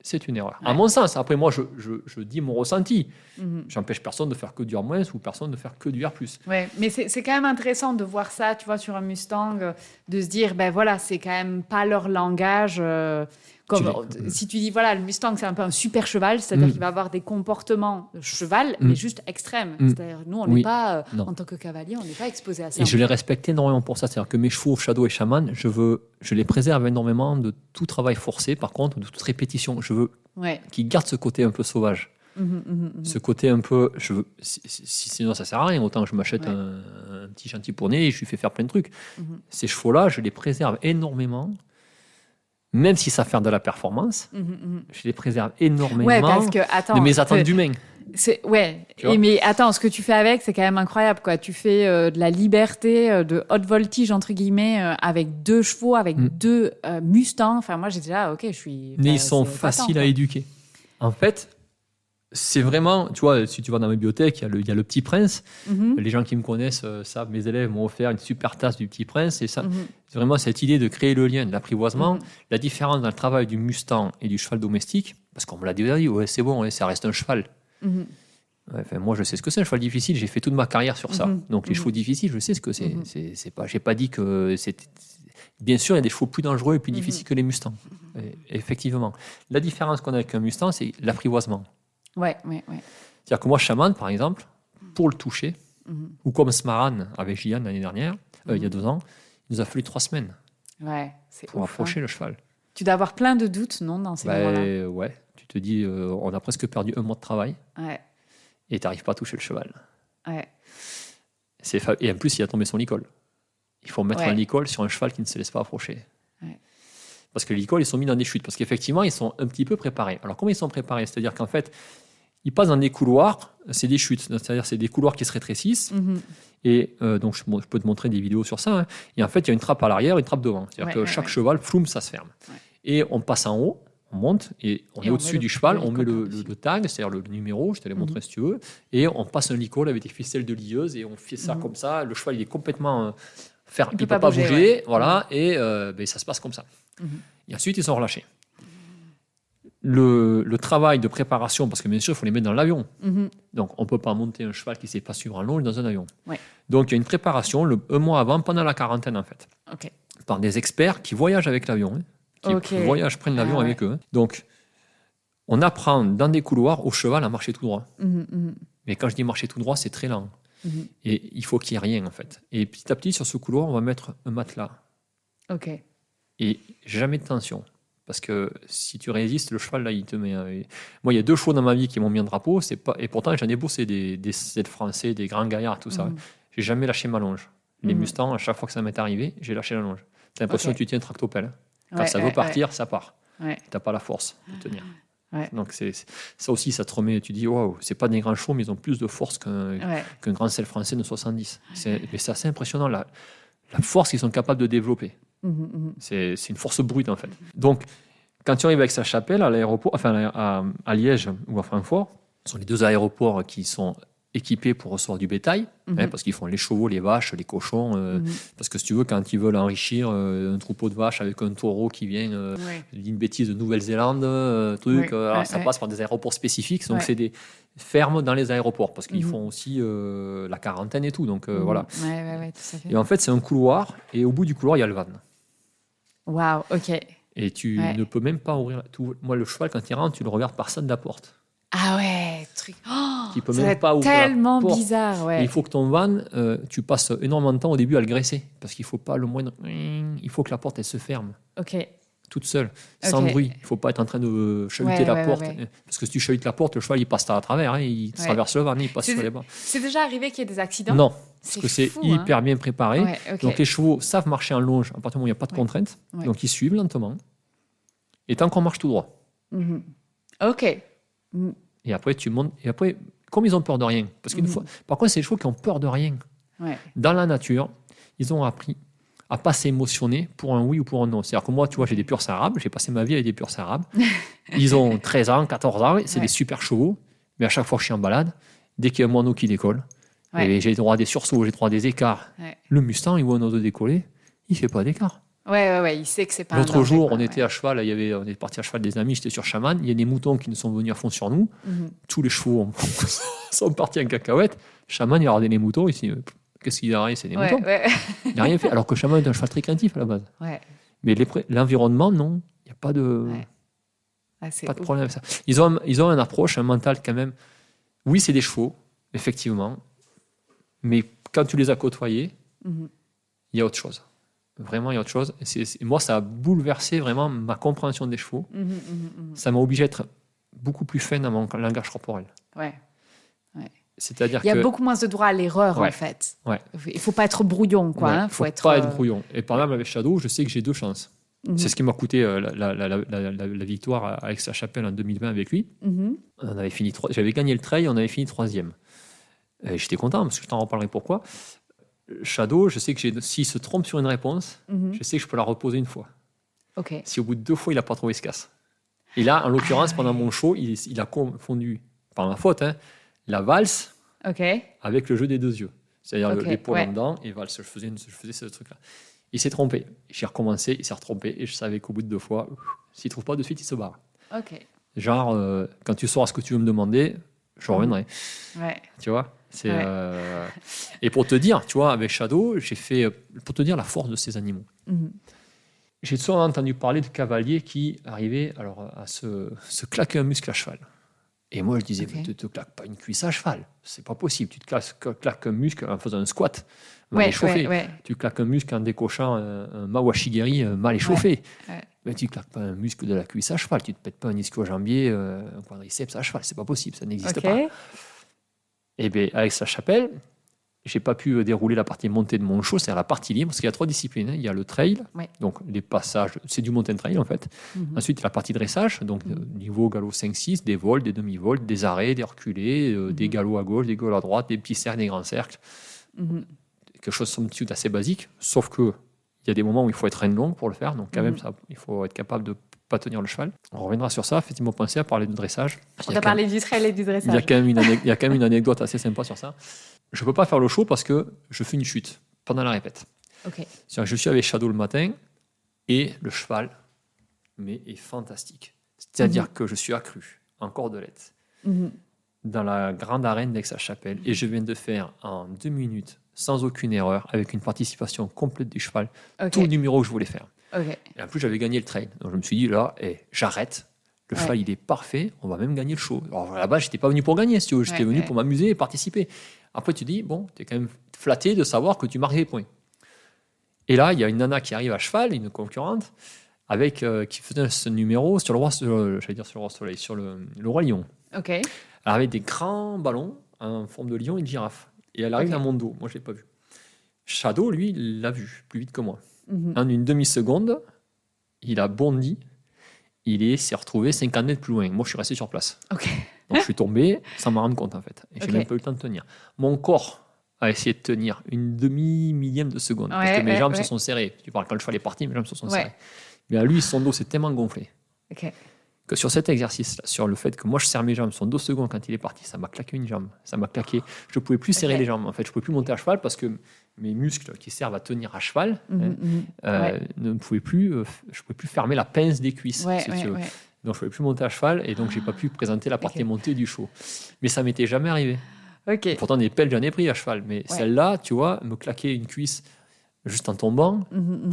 c'est une erreur. À Ouais. mon sens, après moi je, je- je dis mon ressenti. Mhm. J'empêche personne de faire que du R- ou personne de faire que du R+. Ouais, mais c'est c'est quand même intéressant de voir ça, tu vois, sur un Mustang, euh, de se dire, ben voilà, c'est quand même pas leur langage. euh, comme, Tu euh, si tu dis, voilà, le Mustang, c'est un peu un super cheval, c'est-à-dire Mm. qu'il va avoir des comportements de cheval, Mm. mais juste extrêmes. Mm. C'est-à-dire, nous, on Oui. n'est pas, euh, en tant que cavalier, on n'est pas exposé à ça. Et je les respecte énormément pour ça. C'est-à-dire que mes chevaux, Shadow et Shaman, je, veux, je les préserve énormément de tout travail forcé, par contre, de toute répétition. Je veux Ouais. qu'ils gardent ce côté un peu sauvage. Mhm, mhm, mhm. Ce côté un peu. Je veux, si, si- si- sinon, ça sert à rien. Autant je m'achète Ouais. un, un petit chantier pour nez et je lui fais faire plein de trucs. Ces chevaux-là, je les préserve énormément. Même si ça fait de la performance, Mhm, mhm. je les préserve énormément Ouais, parce que, attends. de mes attentes d'humain. Ouais. Et mais attends, ce que tu fais avec, c'est quand même incroyable quoi. Tu fais euh, de la liberté, euh, de haute voltige entre guillemets, euh, avec deux chevaux, avec Mm. deux Mustangs. Enfin, moi, j'ai déjà, ok, je suis. Mais ils sont faciles à éduquer. En fait, c'est vraiment, tu vois, si tu vas dans ma bibliothèque, il y a le, il y a le Petit Prince. Mhm, Les gens qui me connaissent euh, savent, mes élèves m'ont offert une super tasse du Petit Prince. Et ça, c'est vraiment cette idée de créer le lien, de l'apprivoisement. mhm. La différence dans le travail du Mustang et du cheval domestique, parce qu'on me l'a déjà dit, ouais, c'est bon, ouais, ça reste un cheval. Mhm. Ouais, enfin, moi, je sais ce que c'est un cheval difficile. J'ai fait toute ma carrière sur ça. Donc, les chevaux difficiles, je sais ce que c'est. C'est pas, j'ai pas dit que c'était. Bien sûr, il y a des chevaux plus dangereux et plus difficiles que les Mustangs. Et- effectivement. La différence qu'on a avec un Mustang, c'est l'apprivoisement. Ouais, ouais, ouais. C'est-à-dire que moi, Shaman, par exemple, pour le toucher, Mhm. ou comme Smaran avec Gian l'année dernière, euh, il y a Mhm. deux ans, il nous a fallu trois semaines Ouais, pour ouf, approcher hein. le cheval. Tu dois avoir plein de doutes, non, dans ces Bah, moments-là. ouais, tu te dis, euh, on a presque perdu un mois de travail Ouais, et tu n'arrives pas à toucher le cheval. ouais. Fa- Et en plus, il a tombé son licol. Il faut mettre Ouais. un licol sur un cheval qui ne se laisse pas approcher. Ouais. Parce que les licols, ils sont mis dans des chutes. Parce qu'effectivement, ils sont un petit peu préparés. Alors, comment ils sont préparés? C'est-à-dire qu'en fait, ils passent dans des couloirs, c'est des chutes. C'est-à-dire c'est des couloirs qui se rétrécissent. Mhm. Et euh, donc, je, peux te montrer des vidéos sur ça. hein. Et en fait, il y a une trappe à l'arrière et une trappe devant. C'est-à-dire Ouais, que ouais, chaque ouais. cheval, floum, ça se ferme. Et on passe en haut. on monte et on Et est on au-dessus du cheval, on met le, hélico le- le tag, c'est-à-dire le numéro, je te l'ai montré Mhm. si tu veux, et on passe un licol avec des ficelles de lieuse et on fait ça Mhm. comme ça. Le cheval, il est complètement. euh, faire, Il il peut ne peut pas bouger, voilà, et euh, ben, ça se passe comme ça. Et ensuite, ils sont relâchés. Le, le travail de préparation, parce que bien sûr, il faut les mettre dans l'avion. Mhm. Donc, on ne peut pas monter un cheval qui ne sait pas suivre en longe dans un avion. Ouais. Donc, il y a une préparation le, un mois avant, pendant la quarantaine, en fait, par des experts qui voyagent avec l'avion. hein, qui voyagent, prennent l'avion Ah ouais. avec eux. hein. Donc, on apprend dans des couloirs au cheval à marcher tout droit. Mhm, mhm, Mais quand je dis marcher tout droit, c'est très lent. Et il faut qu'il n'y ait rien, en fait. Et petit à petit, sur ce couloir, on va mettre un matelas. Ok. Et jamais de tension. Parce que si tu résistes, le cheval, là, il te met. un- Moi, il y a deux chevaux dans ma vie qui m'ont mis un drapeau. C'est pas... Et pourtant, j'en ai bossé des, des Z français, des grands gaillards, tout ça. Mhm. J'ai jamais lâché ma longe. Les Mhm. Mustangs, à chaque fois que ça m'est arrivé, j'ai lâché la longe. T'as l'impression que tu tiens un tractopelle. Quand Ouais, ça ouais, veut partir, ça part. T'as pas la force de tenir. Donc, c'est, ça aussi, ça te remet. Tu dis, waouh, c'est pas des grands chevaux, mais ils ont plus de force qu'un grand sel français de 70. C'est, mais c'est assez impressionnant, la, la force qu'ils sont capables de développer. Mhm, mhm. C'est, c'est une force brute, en fait. Donc, quand tu arrives avec sa chapelle à l'aéroport, enfin à, à Liège ou à Francfort, ce sont les deux aéroports qui sont équipés pour recevoir du bétail, hein, parce qu'ils font les chevaux, les vaches, les cochons. euh. Parce que si tu veux, quand ils veulent enrichir euh, un troupeau de vaches avec un taureau qui vient, euh, Ouais. je dis une bêtise, de Nouvelle-Zélande, euh, truc, Ouais, alors ouais, ça passe par des aéroports spécifiques, donc c'est des fermes dans les aéroports, parce qu'ils font aussi la quarantaine et tout, donc voilà. Tout. Et en fait, c'est un couloir, et au bout du couloir, il y a le van. Waouh, ok. Et tu Ouais. ne peux même pas ouvrir. tout- Moi, le cheval, quand il rentre, tu le regardes par ça de la porte. Ah ouais, truc. Oh, peut ça même pas ouvrir la tellement porte. bizarre, Et ouais. il faut que ton van, euh, tu passes énormément de temps au début à le graisser, parce qu'il faut pas le moindre. Il faut que la porte, elle se ferme Ok. Toute seule, sans bruit. Il faut pas être en train de chahuter Ouais, la ouais, porte. ouais. Parce que si tu chahutes la porte, le cheval, il passe à travers. hein, il traverse le van, il passe sur les bancs. C'est déjà arrivé qu'il y ait des accidents? Non, parce que c'est hein. hyper bien préparé. Donc les chevaux savent marcher en longe à partir du moment où il n'y a pas de contraintes. Donc ils suivent lentement. Et tant qu'on marche tout droit. Mhm. Ok. Mhm. Et après, tu montes. Et après, comme ils ont peur de rien. Parce qu'une Mhm. fois. Par contre, c'est les chevaux qui ont peur de rien. Dans la nature, ils ont appris à pas s'émotionner pour un oui ou pour un non. C'est-à-dire que moi, tu vois, j'ai des purs arabes. J'ai passé ma vie avec des purs arabes. Ils ont 13 ans, 14 ans. C'est Ouais. des super chevaux. Mais à chaque fois que je suis en balade, dès qu'il y a un moineau qui décolle, Ouais. et j'ai droit à des sursauts, j'ai droit à des écarts. Ouais. Le Mustang, il voit un oiseau décoller, il fait pas d'écart. Ouais, ouais, ouais, il sait que c'est pas L'autre jour, quoi, on était à cheval, il y avait, on est parti à cheval des amis, j'étais sur Chaman, il y a des moutons qui nous sont venus à fond sur nous, Mhm. tous les chevaux ont- sont partis en cacahuète. Chaman, il a regardé les moutons, ici, qu'est-ce qu'il a rien, c'est des Ouais, moutons. ouais, Il n'a rien fait, alors que Chaman est un cheval très craintif à la base. ouais. Mais l'environnement, non, il n'y a pas de. Ah, pas de problème avec ça. Ils ont, ils ont une approche, un mental quand même. Oui, c'est des chevaux, effectivement, mais quand tu les as côtoyés, Mhm. il y a autre chose. Vraiment, il y a autre chose. Et moi, ça a bouleversé vraiment ma compréhension des chevaux. Mhm, mhm. Ça m'a obligé à être beaucoup plus fin dans mon langage corporel. Ouais. C'est-à-dire Il y a que beaucoup moins de droit à l'erreur, Ouais. en fait. Ouais. Il faut pas être brouillon, quoi. ouais, hein. faut, être, pas euh, être brouillon. Et par exemple, avec Shadow, je sais que j'ai deux chances. mhm, C'est ce qui m'a coûté euh, la, la- la- la- la- la victoire avec sa chapelle en 2020 avec lui. mhm. On avait fini trois- J'avais gagné le trail, on avait fini troisième. J'étais content parce que je t'en reparlerai pourquoi. Shadow, je sais que s'il se trompe sur une réponse, Mhm. je sais que je peux la reposer une fois. Si au bout de deux fois, il n'a pas trouvé ce casse. Et là, en l'occurrence, Ah pendant mon show, il, il a confondu, par ma faute, hein, la valse avec le jeu des deux yeux. C'est-à-dire le- Ok, l'épaule ouais. en dedans et valse. Je faisais, je faisais ce truc-là. Il s'est trompé. J'ai recommencé, il s'est retrompé et je savais qu'au bout de deux fois, s'il ne trouve pas de suite, il se barre. Ok. Genre, euh, quand tu sauras ce que tu veux me demander, je reviendrai. Ouais. Tu vois c'est, Ouais. euh, Et pour te dire, tu vois, avec Shadow, j'ai fait. euh, Pour te dire la force de ces animaux. Mhm. J'ai souvent entendu parler de cavaliers qui arrivaient alors, à se, se claquer un muscle à cheval. Et moi, je disais, Ok. mais tu te claques pas une cuisse à cheval. C'est pas possible. Tu te claques, claques un muscle en faisant un squat mal Ouais, échauffé. ouais, ouais. Tu claques un muscle en décochant un, un mawashigiri euh, mal échauffé. Mais tu claques pas un muscle de la cuisse à cheval. Tu te pètes pas un ischio-jambier, euh, un quadriceps à cheval. C'est pas possible. Ça n'existe pas. Et bien, avec sa chapelle, j'ai pas pu euh, dérouler la partie montée de mon show, c'est-à-dire la partie libre, parce qu'il y a trois disciplines. hein. Il y a le trail, Ouais. donc les passages, c'est du mountain trail en fait. Ensuite, il y a la partie dressage, donc Mhm. euh, niveau galop 5-6, des vols, des demi-vols, des arrêts, des reculés, euh, des Mhm. galops à gauche, des galops à droite, des petits cercles, des grands cercles. Mhm. Quelque chose somme toute assez basique, sauf que il y a des moments où il faut être reine longue pour le faire, donc quand même, ça, il faut être capable de pas tenir le cheval. On reviendra sur ça. Faites-moi penser à parler de dressage. On a parlé du trail et du dressage. il y a quand même une anecdote assez sympa sur ça. Je peux pas faire le show parce que je fais une chute pendant la répète. Ok. C'est-à-dire que je suis avec Shadow le matin et le cheval mais est fantastique. C'est-à-dire que je suis accru en cordelette Mhm. dans la grande arène d'Aix-la-Chapelle et je viens de faire en deux minutes, sans aucune erreur, avec une participation complète du cheval, tout le numéro que je voulais faire. Ok. Et en plus, j'avais gagné le trail. Donc je me suis dit, là, eh, j'arrête. Le Ouais. cheval, il est parfait. On va même gagner le show. Alors là-bas, j'étais pas venu pour gagner, si. J'étais Ouais, venu ouais. pour m'amuser et participer. Après, tu dis, bon, tu es quand même flatté de savoir que tu marques des points. Et là, il y a une nana qui arrive à cheval, une concurrente, avec, euh, qui faisait ce numéro sur le roi, j'allais dire sur le roi soleil, sur le, le roi lion. Ok. Elle avait des grands ballons en forme de lion et de girafe. Et elle arrive Ok. dans mon dos. Moi, je l'ai pas vu. Shadow, lui, l'a vu plus vite que moi. Mhm. En une demi-seconde, il a bondi. Il est- s'est retrouvé 50 mètres plus loin. Moi, je suis resté sur place. Donc, je suis tombé sans m'en rendre compte, en fait. Et j'ai Ok. même pas eu le temps de tenir. Mon corps a essayé de tenir une demi-millième de seconde. parce que mes ouais, jambes ouais. se sont serrées. Tu parles quand le cheval est parti, mes jambes se sont serrées. Mais à lui, son dos s'est tellement gonflé que sur cet exercice, sur le fait que moi je serre mes jambes, son deux secondes quand il est parti, ça m'a claqué une jambe. Ça m'a claqué. Je pouvais plus serrer les jambes. En fait, je pouvais plus monter à cheval parce que mes muscles qui servent à tenir à cheval hein, euh, Ouais. ne pouvaient plus. euh, je pouvais plus fermer la pince des cuisses. Ouais, si ouais, tu veux. ouais. Donc je pouvais plus monter à cheval et donc j'ai pas pu présenter la partie montée du show. Mais ça m'était jamais arrivé. Pourtant des pelles j'en ai pris à cheval, mais celle-là, tu vois, me claquer une cuisse juste en tombant, Mhm, mhm.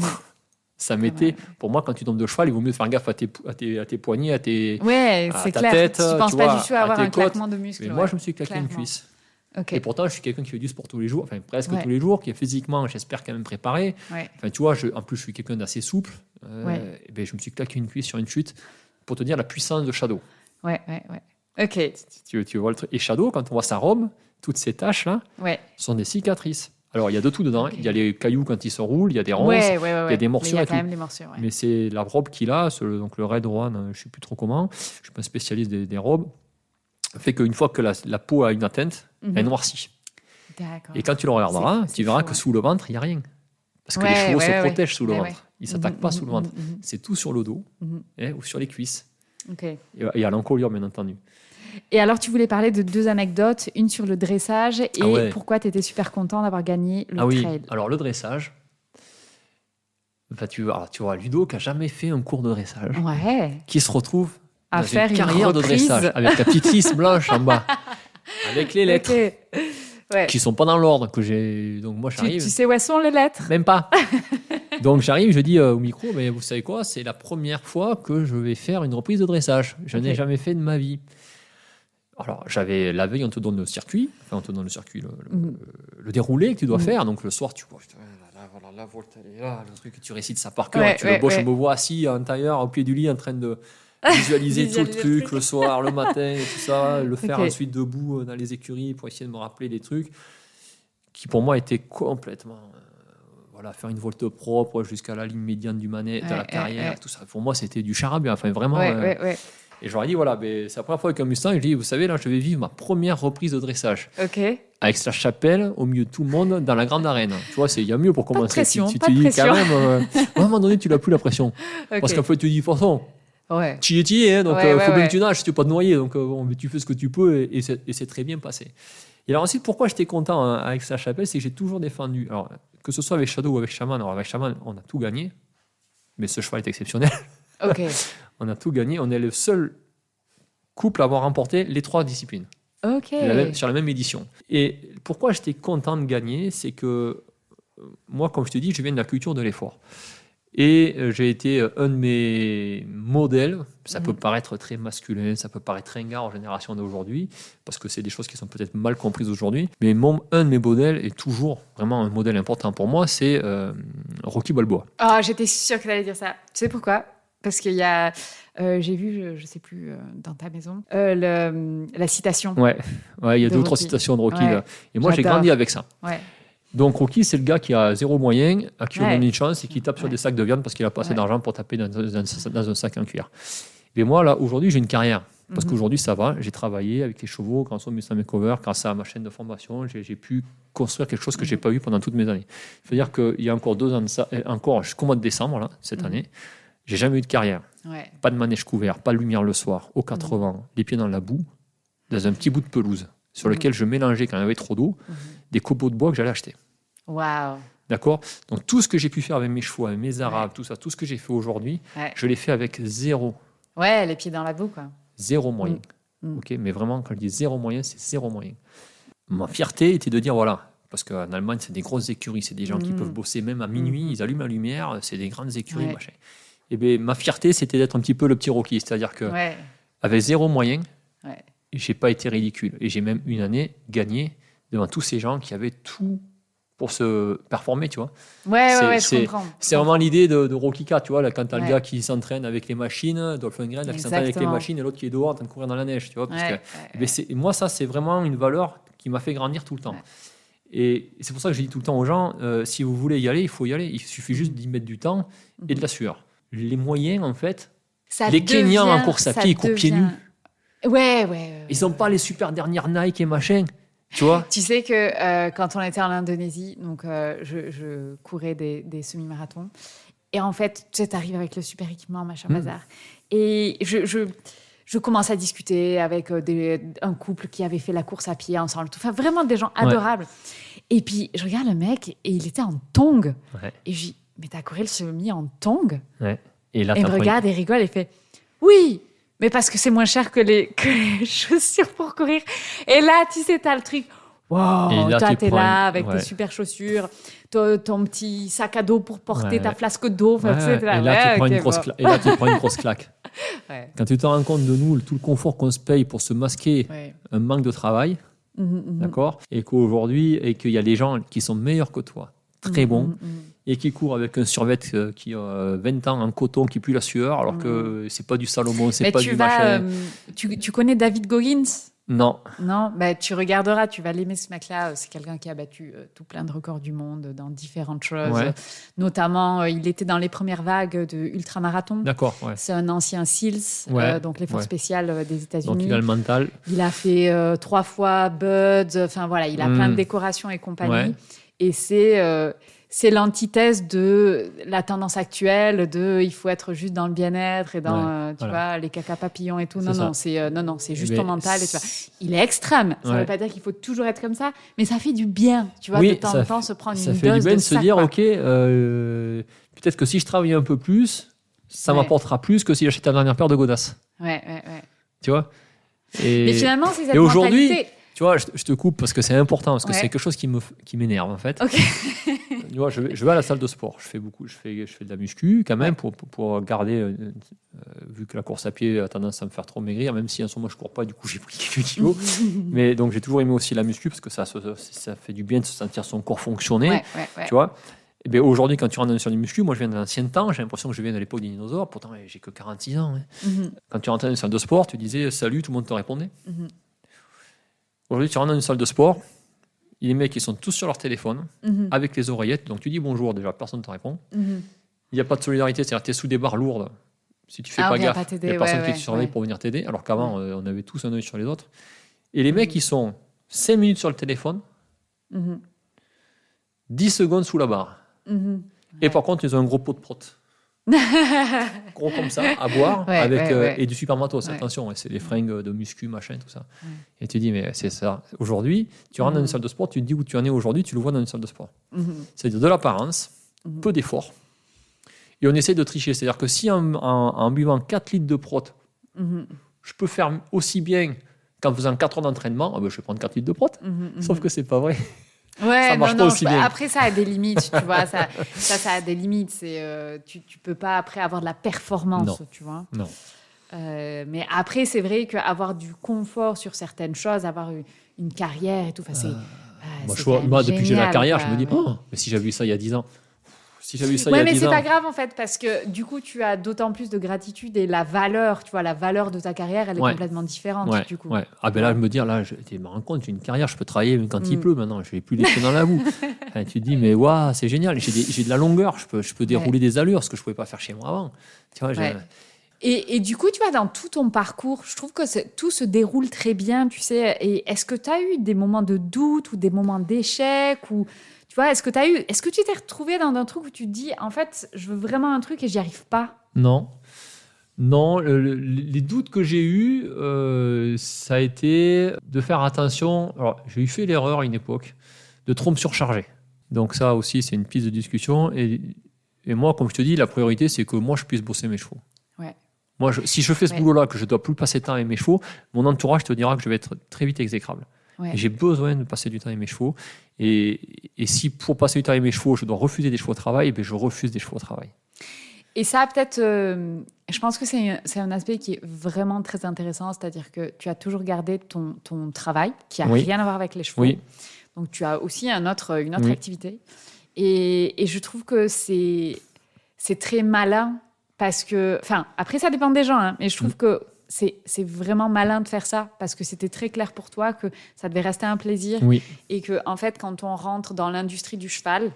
ça m'était. Pour moi, quand tu tombes de cheval, il vaut mieux faire gaffe à tes, à tes, à tes poignets, à tes. Ouais, à ta clair. tête, tu penses tu pas vois, du tout à avoir un côtes. claquement de muscle. Mais ouais. moi, je me suis claqué une cuisse. Et pourtant, je suis quelqu'un qui fait du sport tous les jours, enfin presque Ouais. tous les jours, qui est physiquement, j'espère, quand même préparé. Ouais. Enfin, tu vois, je- en plus, je suis quelqu'un d'assez souple. Euh, Ouais. et ben, je me suis claqué une cuisse sur une chute pour te dire la puissance de Shadow. Ouais, ouais, ouais. Ok. Tu, tu vois le truc. Et Shadow, quand on voit sa robe, toutes ces taches-là sont des cicatrices. Alors, il y a de tout dedans. hein. Il y a les cailloux quand ils se roulent, il y a des ronces. Ouais, ouais, ouais, ouais. il y a des Mais morsures Il y a et quand même des morsures. Mais c'est la robe qu'il a, donc le Red One, euh, je ne sais plus trop comment, je ne suis pas spécialiste des, des robes, fait qu'une fois que la, la peau a une atteinte, Mhm. elle noircit. D'accord. Et quand tu le regarderas, tu verras que ouais. sous le ventre, il n'y a rien. Parce que Ouais, les chevaux ouais, se protègent sous le ventre. Ils ne s'attaquent Mhm, pas mhm, sous le ventre. mhm, mhm. C'est tout sur le dos Mhm. hein, ou sur les cuisses. Ok. Et, à l'encolure, bien entendu. Et alors, tu voulais parler de deux anecdotes, une sur le dressage et Ah pourquoi tu étais super content d'avoir gagné le ah oui, trail. alors le dressage, tu, vois, alors, tu vois, Ludo qui n'a jamais fait un cours de dressage, Ouais. qui se retrouve À dans faire une une carrière de reprise. dressage avec la petite lisse blanche en bas, avec les lettres. Ok. Ouais. qui sont pas dans l'ordre que j'ai. Donc moi Tu, j'arrive. tu sais où sont les lettres? Même pas. Donc j'arrive, je dis euh, au micro, mais vous savez quoi? C'est la première fois que je vais faire une reprise de dressage. Je n'ai Ok. jamais fait de ma vie. Alors j'avais la veille, on te donne le circuit, enfin on te donne le circuit, le, le- Mhm. le déroulé que tu dois Mhm. faire. Donc le soir, tu vois, voilà, la le truc, tu récites ça par cœur. Ouais, tu ouais, le bois, ouais. je me vois assis en tailleur, au pied du lit, en train de visualiser tout le truc truc. le soir, le matin et tout ça, le faire ensuite debout euh, dans les écuries pour essayer de me rappeler des trucs qui pour moi étaient complètement euh, voilà faire une volte propre jusqu'à la ligne médiane du manette Ouais, à la carrière ouais. tout ça pour moi c'était du charabia enfin vraiment Ouais, euh, et je leur ai dit voilà ben, c'est la première fois avec un Mustang je dis vous savez là je vais vivre ma première reprise de dressage Ok. avec la chapelle au milieu de tout le monde dans la grande arène tu vois il y a mieux pour de commencer pression, tu, tu pas de dis pression. quand même euh, à un moment donné tu n'as plus la pression parce qu'en fait tu dis de toute façon Ouais. tu y es, tu y es, hein, donc Ouais, il ouais, faut bien que tu nages tu veux pas te noyer. Donc euh, bon, mais tu fais ce que tu peux et, et c'est très bien passé. Et alors ensuite, pourquoi j'étais content hein, avec sa chapelle, c'est que j'ai toujours défendu. Alors que ce soit avec Shadow ou avec Shaman, alors avec Shaman, on a tout gagné, mais ce cheval est exceptionnel. Ok. on a tout gagné. On est le seul couple à avoir remporté les trois disciplines Ok. la même- sur la même édition. Et pourquoi j'étais content de gagner, c'est que euh, moi, comme je te dis, je viens de la culture de l'effort. Et euh, j'ai été euh, un de mes modèles. Ça Mhm. peut paraître très masculin, ça peut paraître ringard en génération d'aujourd'hui, parce que c'est des choses qui sont peut-être mal comprises aujourd'hui. Mais mon, un de mes modèles est toujours vraiment un modèle important pour moi, c'est euh, Rocky Balboa. Ah, j'étais sûre que tu allais dire ça. Tu sais pourquoi? Parce qu'il y a. euh, J'ai vu, je, je sais plus, euh, dans ta maison, le- la citation. Ouais, ouais il y a De deux ou trois citations de Rocky. Ouais. là. Et moi, j'ai grandi avec ça. Ouais. Donc Rocky, c'est le gars qui a zéro moyen, à qui on donne une chance et qui tape sur des sacs de viande parce qu'il a pas assez d'argent pour taper dans, dans- dans un sac en cuir. Mais moi, là, aujourd'hui, j'ai une carrière. Parce Mhm. qu'aujourd'hui, ça va. J'ai travaillé avec les chevaux, grâce au Mustang Makeover, grâce à ma chaîne de formation. J'ai pu construire quelque chose que j'ai Mhm. pas eu pendant toutes mes années. C'est-à-dire qu'il y a encore deux ans de ça, euh, encore jusqu'au mois de décembre, là, cette Mhm. année, J'ai jamais eu de carrière. Ouais. Pas de manège couvert, pas de lumière le soir, au 80, les pieds dans la boue, dans un petit bout de pelouse sur lequel je mélangeais, quand il y avait trop d'eau, Mhm. des copeaux de bois que j'allais acheter. Waouh. D'accord? Donc tout ce que j'ai pu faire avec mes chevaux, avec mes arabes, tout ça, tout ce que j'ai fait aujourd'hui, Ouais. je l'ai fait avec zéro, Ouais, les pieds dans la boue, quoi. zéro moyen. Mm. Ok, mais vraiment, quand je dis zéro moyen, c'est zéro moyen. Ma fierté était de dire voilà, parce qu'en Allemagne, c'est des grosses écuries, c'est des gens qui Mm. peuvent bosser même à minuit, Mm. ils allument la lumière, c'est des grandes écuries, Ouais. machin. Et bien, ma fierté, c'était d'être un petit peu le petit Rocky, c'est-à-dire que avec zéro moyen, j'ai pas été ridicule. Et j'ai même une année gagné devant tous ces gens qui avaient tout pour se performer, tu vois. Ouais, C'est- ouais, ouais, je comprends. C'est vraiment l'idée de, de Rocky 4, tu vois, là, quand t'as le gars qui s'entraîne avec les machines, Dolphengren, là, qui s'entraîne avec les machines, et l'autre qui est dehors en train de courir dans la neige, tu vois. Parce Ouais, que, ouais, eh ben, moi, ça, c'est vraiment une valeur qui m'a fait grandir tout le temps. Et c'est pour ça que je dis tout le temps aux gens, euh, si vous voulez y aller, il faut y aller. Il suffit juste d'y mettre du temps et de la sueur. Les moyens, en fait, Ça Les Kenyans en course à pied, ils courent pieds nus. Ouais, ouais. ouais. ils n'ont pas les super dernières Nike et machin, tu vois. Tu sais que euh, quand on était en Indonésie, donc euh, je, je courais des, des semi-marathons. Et en fait, tu sais, t'arrives avec le super équipement, machin, Mm. bazar. Et je, je, je commence à discuter avec euh, des- un couple qui avait fait la course à pied ensemble. Enfin, vraiment des gens Ouais. adorables. Et puis, je regarde le mec et il était en tongs. Ouais. Et je dis, mais t'as couru le semi en tongs? Et là, il me regarde et rigole et fait Oui, mais parce que c'est moins cher que les, que les chaussures pour courir. Et là, tu sais, t'as le truc. Wow, là, toi, t'es là avec ouais. tes super chaussures, ton, ton petit sac à dos pour porter Ouais. ta flasque d'eau. Ouais, tu sais, t'es là, et là, tu prends une grosse bon. cla- et là, tu prends une grosse claque. Quand tu te rends compte de nous, tout le confort qu'on se paye pour se masquer un manque de travail, Mhm, mhm. d'accord? Et qu'aujourd'hui, et qu'il y a des gens qui sont meilleurs que toi, très Mhm, bons. Et qui courent avec un survêt euh, qui a euh, 20 ans en coton qui pue la sueur, alors que c'est pas du Salomon, c'est pas tu du vas. machin. euh, tu, tu connais David Goggins? Non, Non, bah, tu regarderas, tu vas l'aimer ce mec-là. C'est quelqu'un qui a battu euh, tout plein de records du monde dans différentes choses. Ouais. Notamment, euh, il était dans les premières vagues de ultramarathon. d'accord, ouais. C'est un ancien SEALs, Ouais, euh, donc les forces spéciales euh, des Donc États-Unis. il a le mental. Il a fait euh, trois fois Buds, enfin voilà, il a plein de décorations et compagnie. Et c'est euh, c'est l'antithèse de la tendance actuelle de il faut être juste dans le bien-être et dans Ouais, euh, tu voilà. vois les caca papillons et tout. Non non, c'est euh, non non, c'est juste Mais ton mental et tu vois. Il est extrême. Ça Ouais. veut pas dire qu'il faut toujours être comme ça, mais ça fait du bien, tu vois, Oui, de temps en temps se prendre Ça une fait du bien de, se dire, quoi. ok, euh, peut-être que si je travaille un peu plus, ça Ouais. m'apportera plus que si j'achète la dernière paire de godasses. Ouais, ouais, ouais. Tu vois? Et, Mais finalement, c'est cette et aujourd'hui, mentalité. Tu vois, je, je te coupe parce que c'est important, parce que Ouais. c'est quelque chose qui me qui m'énerve en fait. Ok. Tu vois, je vais, je vais à la salle de sport, je fais beaucoup, je fais, je fais de la muscu quand même Ouais. pour, pour, pour garder, euh, euh, vu que la course à pied a tendance à me faire trop maigrir, même si en ce moment je cours pas, du coup j'ai pris quelques kilos. Mais donc j'ai toujours aimé aussi la muscu parce que ça, ça, ça fait du bien de se sentir son corps fonctionner. Ouais. Tu vois bien aujourd'hui, quand tu rentres sur les muscu, moi je viens de l'ancien temps, j'ai l'impression que je viens de l'époque des dinosaures, pourtant eh, j'ai que 46 ans. hein. Mhm, Quand tu rentrais dans une salle de sport, tu disais salut, tout le monde te répondait. mhm, Aujourd'hui, tu rentres dans une salle de sport, les mecs ils sont tous sur leur téléphone, mhm, avec les oreillettes, donc tu dis bonjour, déjà personne ne te répond. mhm. Il n'y a pas de solidarité, c'est-à-dire que tu es sous des barres lourdes. Si tu fais Ah, pas gaffe, il n'y a personne ouais, qui te surveille ouais. pour venir t'aider, alors qu'avant, euh, on avait tous un œil sur les autres. Et les mecs, ils sont 5 minutes sur le téléphone, Mhm, 10 secondes sous la barre. mhm. Et par contre, ils ont un gros pot de prot. gros comme ça, à boire, Ouais, avec, ouais, euh, ouais. et du super matos, attention, c'est des fringues de muscu, machin, tout ça. Et tu dis, mais c'est ça. Aujourd'hui, tu rentres dans Mhm. une salle de sport, tu te dis où tu en es aujourd'hui, tu le vois dans une salle de sport. Mhm. C'est-à-dire de l'apparence, Mhm. peu d'efforts, et on essaie de tricher. C'est-à-dire que si en, en- en buvant 4 litres de prot, Mhm, je peux faire aussi bien qu'en faisant 4 heures d'entraînement, ah ben, je vais prendre 4 litres de prot. mhm, Sauf mhm. que c'est pas vrai. Ouais, Ça marche non, pas non, aussi bien. Après, ça a des limites, tu vois. Ça, ça, ça a des limites. C'est, euh, tu, tu peux pas après avoir de la performance, Non. tu vois. Non. Euh, mais après, c'est vrai qu'avoir du confort sur certaines choses, avoir une, une carrière et tout, enfin, c'est. ah, Moi, je vois- depuis que j'ai la carrière, quoi, je me dis, ouais. oh, mais si j'avais eu ça il y a 10 ans, si j'avais eu ça Ouais, il y a mais 10 c'est pas grave en fait, parce que du coup, tu as d'autant plus de gratitude et la valeur, tu vois, la valeur de ta carrière, elle est Ouais. complètement différente, Ouais, du coup. ouais. Ah ben là, me dire, là, je me rends compte, j'ai une carrière, je peux travailler même quand il Mm. pleut maintenant, je vais plus les pieds dans la boue. Enfin, tu te dis, mais waouh, c'est génial, j'ai de la longueur, je peux, je peux dérouler des allures, ce que je pouvais pas faire chez moi avant. Tu vois. Et, et du coup, tu vois, dans tout ton parcours, je trouve que tout se déroule très bien, tu sais. Et est-ce que tu as eu des moments de doute ou des moments d'échec ou tu vois, est-ce que tu as eu est-ce que tu t'es retrouvé dans un truc où tu te dis en fait, je veux vraiment un truc et j'y arrive pas? Non. Non, le- le- les doutes que j'ai eus, euh, ça a été de faire attention. Alors, j'ai eu fait l'erreur à une époque de trop me surcharger. Donc, ça aussi, c'est une piste de discussion. Et, et moi, comme je te dis, la priorité, c'est que moi, je puisse bosser mes chevaux. Ouais. Moi, je- si je fais ce Ouais. boulot-là, que je dois plus passer de temps avec mes chevaux, mon entourage te dira que je vais être très vite exécrable. Ouais. J'ai besoin de passer du temps avec mes chevaux. Et, et si pour passer du temps avec mes chevaux, je dois refuser des chevaux au travail, ben je refuse des chevaux au travail. Et ça, peut-être, euh, je pense que c'est un aspect qui est vraiment très intéressant, c'est-à-dire que tu as toujours gardé ton, ton travail, qui a Oui. rien à voir avec les chevaux. Oui. Donc tu as aussi un autre, une autre Oui. activité. Et, et je trouve que c'est c'est très malin parce que, enfin, après ça dépend des gens, hein, mais je trouve Mm. que c'est vraiment malin de faire ça parce que c'était très clair pour toi que ça devait rester un plaisir Oui. et que en fait quand on rentre dans l'industrie du cheval,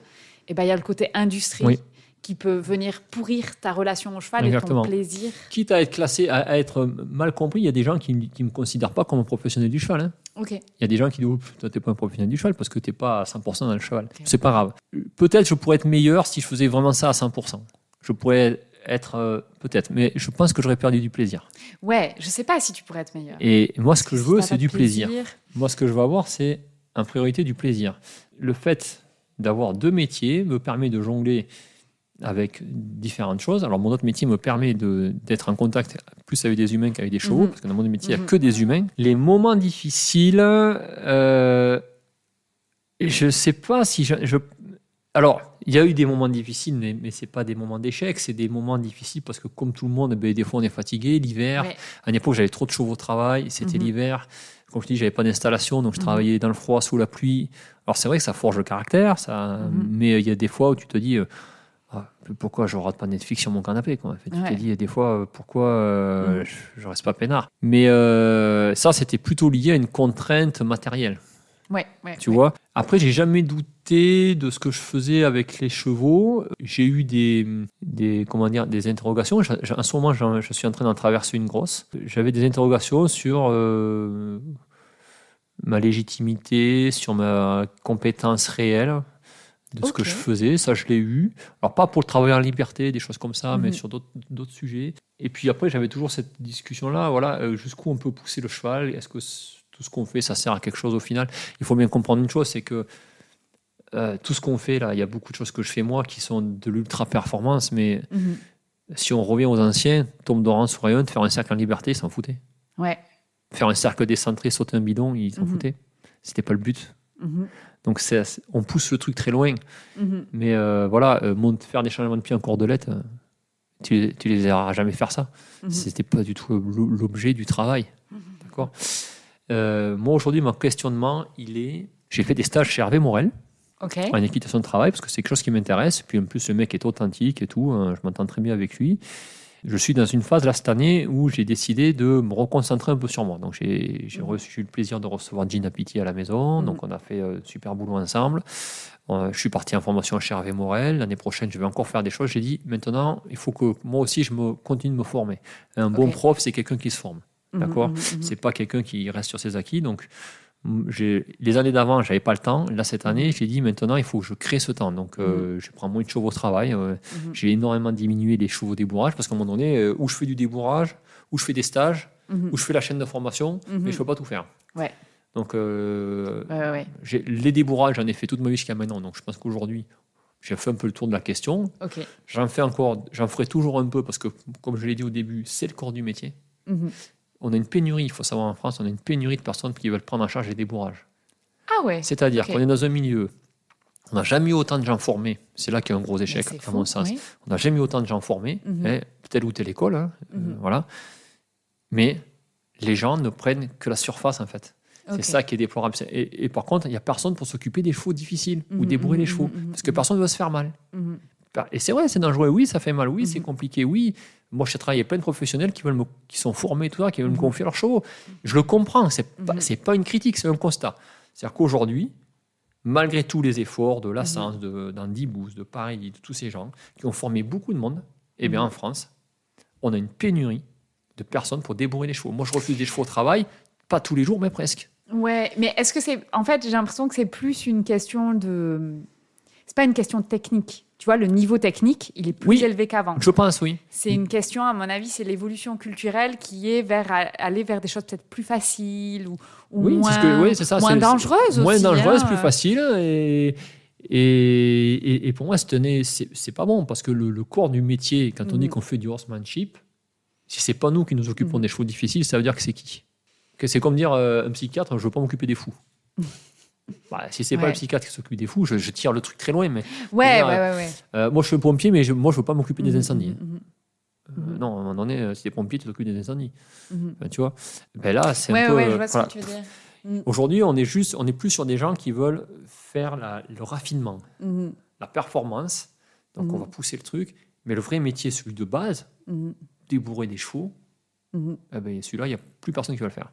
eh ben il y a le côté industrie Oui. qui peut venir pourrir ta relation au cheval Exactement. et ton plaisir. quitte à être classé, à, à être mal compris, il y a des gens qui ne me considèrent pas comme un professionnel du cheval. hein. Ok. Il y a des gens qui disent Toi, t'es pas un professionnel du cheval parce que t'es pas à 100% dans le cheval. C'est pas grave. Peut-être je pourrais être meilleur si je faisais vraiment ça à 100%. Je pourrais être. euh, Peut-être. Mais je pense que j'aurais perdu du plaisir. Ouais, je sais pas si tu pourrais être meilleur. Et moi, ce que je Si veux, c'est du plaisir. Moi, ce que je veux avoir, c'est en priorité du plaisir. Le fait d'avoir deux métiers me permet de jongler avec différentes choses. Alors, mon autre métier me permet d'être en contact plus avec des humains qu'avec des chevaux, Mhm. parce que dans mon métier, il n'y Mhm. a que des humains. Les moments difficiles, euh, je ne sais pas si je, je- Alors, il y a eu des moments difficiles, mais, mais ce pas des moments d'échec, c'est des moments difficiles parce que, comme tout le monde, ben, des fois, on est fatigué. L'hiver, Ouais. à une époque, j'avais trop de chevaux au travail, c'était Mhm. l'hiver. Comme je dis, j'avais pas d'installation, donc je Mhm. travaillais dans le froid, sous la pluie. Alors c'est vrai que ça forge le caractère, ça, Mhm. mais il y a des fois où tu te dis, euh, Ah, pourquoi je rate pas Netflix sur mon canapé quoi. En fait, Tu Ouais. te dis des fois, euh, pourquoi euh, je, je reste pas peinard? Mais euh, ça, c'était plutôt lié à une contrainte matérielle, Ouais, ouais, tu ouais. vois? Après, j'ai jamais douté de ce que je faisais avec les chevaux. J'ai eu des, des, comment dire, des interrogations. Je- je- en ce moment, j'en- je suis en train d'en traverser une grosse. J'avais des interrogations sur euh, ma légitimité, sur ma compétence réelle de ce que je faisais. Ça, je l'ai eu. Alors, pas pour le travail en liberté, des choses comme ça, mais Mhm. sur d'autres sujets. Et puis après, j'avais toujours cette discussion-là. Voilà, euh, jusqu'où on peut pousser le cheval? Est-ce que tout ce qu'on fait, ça sert à quelque chose au final? Il faut bien comprendre une chose, c'est que euh, tout ce qu'on fait là, il y a beaucoup de choses que je fais moi qui sont de l'ultra performance, mais Mhm. si on revient aux anciens, Tom Doran sur Rayon, faire un cercle en liberté, ils s'en foutaient. Ouais. Faire un cercle décentré, sauter un bidon, ils s'en Mhm. foutaient. C'était pas le but. Mhm. Donc on pousse le truc très loin. Mhm. Mais euh, voilà, euh, faire des changements de pied en cordelette, euh, tu, tu les verras jamais faire ça. C'était pas du tout l'o- l'objet du travail. D'accord? Moi aujourd'hui, mon questionnement, il est. J'ai fait des stages chez Hervé Morel Ok. en équitation de travail parce que c'est quelque chose qui m'intéresse. Puis en plus, le mec est authentique et tout. hein, je m'entends très bien avec lui. Je suis dans une phase là cette année où j'ai décidé de me reconcentrer un peu sur moi. Donc j'ai Mhm. reçu le plaisir de recevoir Gina Pitti à la maison. Mhm. Donc on a fait euh, super boulot ensemble. Euh, je suis parti en formation chez Hervé Morel. L'année prochaine, je vais encore faire des choses. J'ai dit maintenant, il faut que moi aussi je me continue de me former. Un bon prof, c'est quelqu'un qui se forme. Mhm, D'accord? mhm. C'est pas quelqu'un qui reste sur ses acquis. Donc, les années d'avant, j'avais pas le temps. Là, cette année, j'ai dit maintenant, il faut que je crée ce temps. Donc, euh, je prends moins de chevaux au travail. euh, Mhm. J'ai énormément diminué les chevaux débourrage parce qu'à un moment donné, euh, où je fais du débourrage, où je fais des stages, Mhm. où je fais la chaîne de formation, Mhm. mais je peux pas tout faire. Ouais. Donc, Ouais, ouais, les débourrages, j'en ai fait toute ma vie jusqu'à maintenant. Donc, je pense qu'aujourd'hui, j'ai fait un peu le tour de la question. J'en fais encore, j'en ferai toujours un peu parce que, comme je l'ai dit au début, c'est le corps du métier. On a une pénurie, il faut savoir en France, on a une pénurie de personnes qui veulent prendre en charge les débourrages. Ah ouais. C'est-à-dire qu'on est dans un milieu, on n'a jamais eu autant de gens formés. C'est là qu'il y a un gros échec, à fou, mon sens. oui. On n'a jamais eu autant de gens formés, hein, telle ou telle école, hein, euh, Mhm. voilà. Mais les gens ne prennent que la surface, en fait. C'est ça qui est déplorable. Et, et par contre, il n'y a personne pour s'occuper des chevaux difficiles ou Mhm, débourrer mhm, les chevaux. mhm, Parce que personne ne veut se faire mal. Et c'est vrai, c'est dangereux. Oui, ça fait mal. Oui, c'est Mhm. compliqué. Oui, moi, j'ai travaillé avec plein de professionnels qui, veulent me- qui sont formés, tout ça, qui veulent me Mhm. confier leurs chevaux. Je le comprends. C'est pas, Mhm. c'est pas une critique, c'est un constat. C'est-à-dire qu'aujourd'hui, malgré tous les efforts de l'Assens, de d'Andy Booth, de Paris, de tous ces gens qui ont formé beaucoup de monde, eh bien, Mhm. en France, on a une pénurie de personnes pour débourrer les chevaux. Moi, je refuse des chevaux au travail, pas tous les jours, mais presque. Ouais, mais est-ce que c'est. En fait, j'ai l'impression que c'est plus une question de. c'est pas une question technique. Tu vois, le niveau technique, il est plus Oui. élevé qu'avant. Je pense, oui. C'est une question, à mon avis, c'est l'évolution culturelle qui est vers aller vers des choses peut-être plus faciles ou, ou Oui, moins, que, oui, ça. moins dangereuses Moins aussi, dangereuses, hein. plus facile. Et, et, et, et pour moi, c'est pas bon parce que le, le corps du métier, quand on dit Mhm. qu'on fait du horsemanship, si c'est pas nous qui nous occupons Mhm. des chevaux difficiles, ça veut dire que c'est qui? C'est comme dire euh, un psychiatre, je veux pas m'occuper des fous. Bah, si c'est pas Ouais. le psychiatre qui s'occupe des fous, je, je tire le truc très loin. Mais Ouais, dire, ouais, ouais. ouais. euh, moi, je suis pompier, mais je, moi, je veux pas m'occuper des Mhm, incendies. mhm, mhm, Euh, non, à un moment donné, euh, si t'es pompier, tu t'occupes des incendies. tu vois ben Là, c'est un peu. ouais, je vois ce voilà. que tu veux dire. Aujourd'hui, on est juste, on est plus sur des gens qui veulent faire la- le raffinement, la performance. Donc, on va pousser le truc. Mais le vrai métier, celui de base, débourrer des chevaux, eh ben, celui-là, il n'y a plus personne qui va le faire.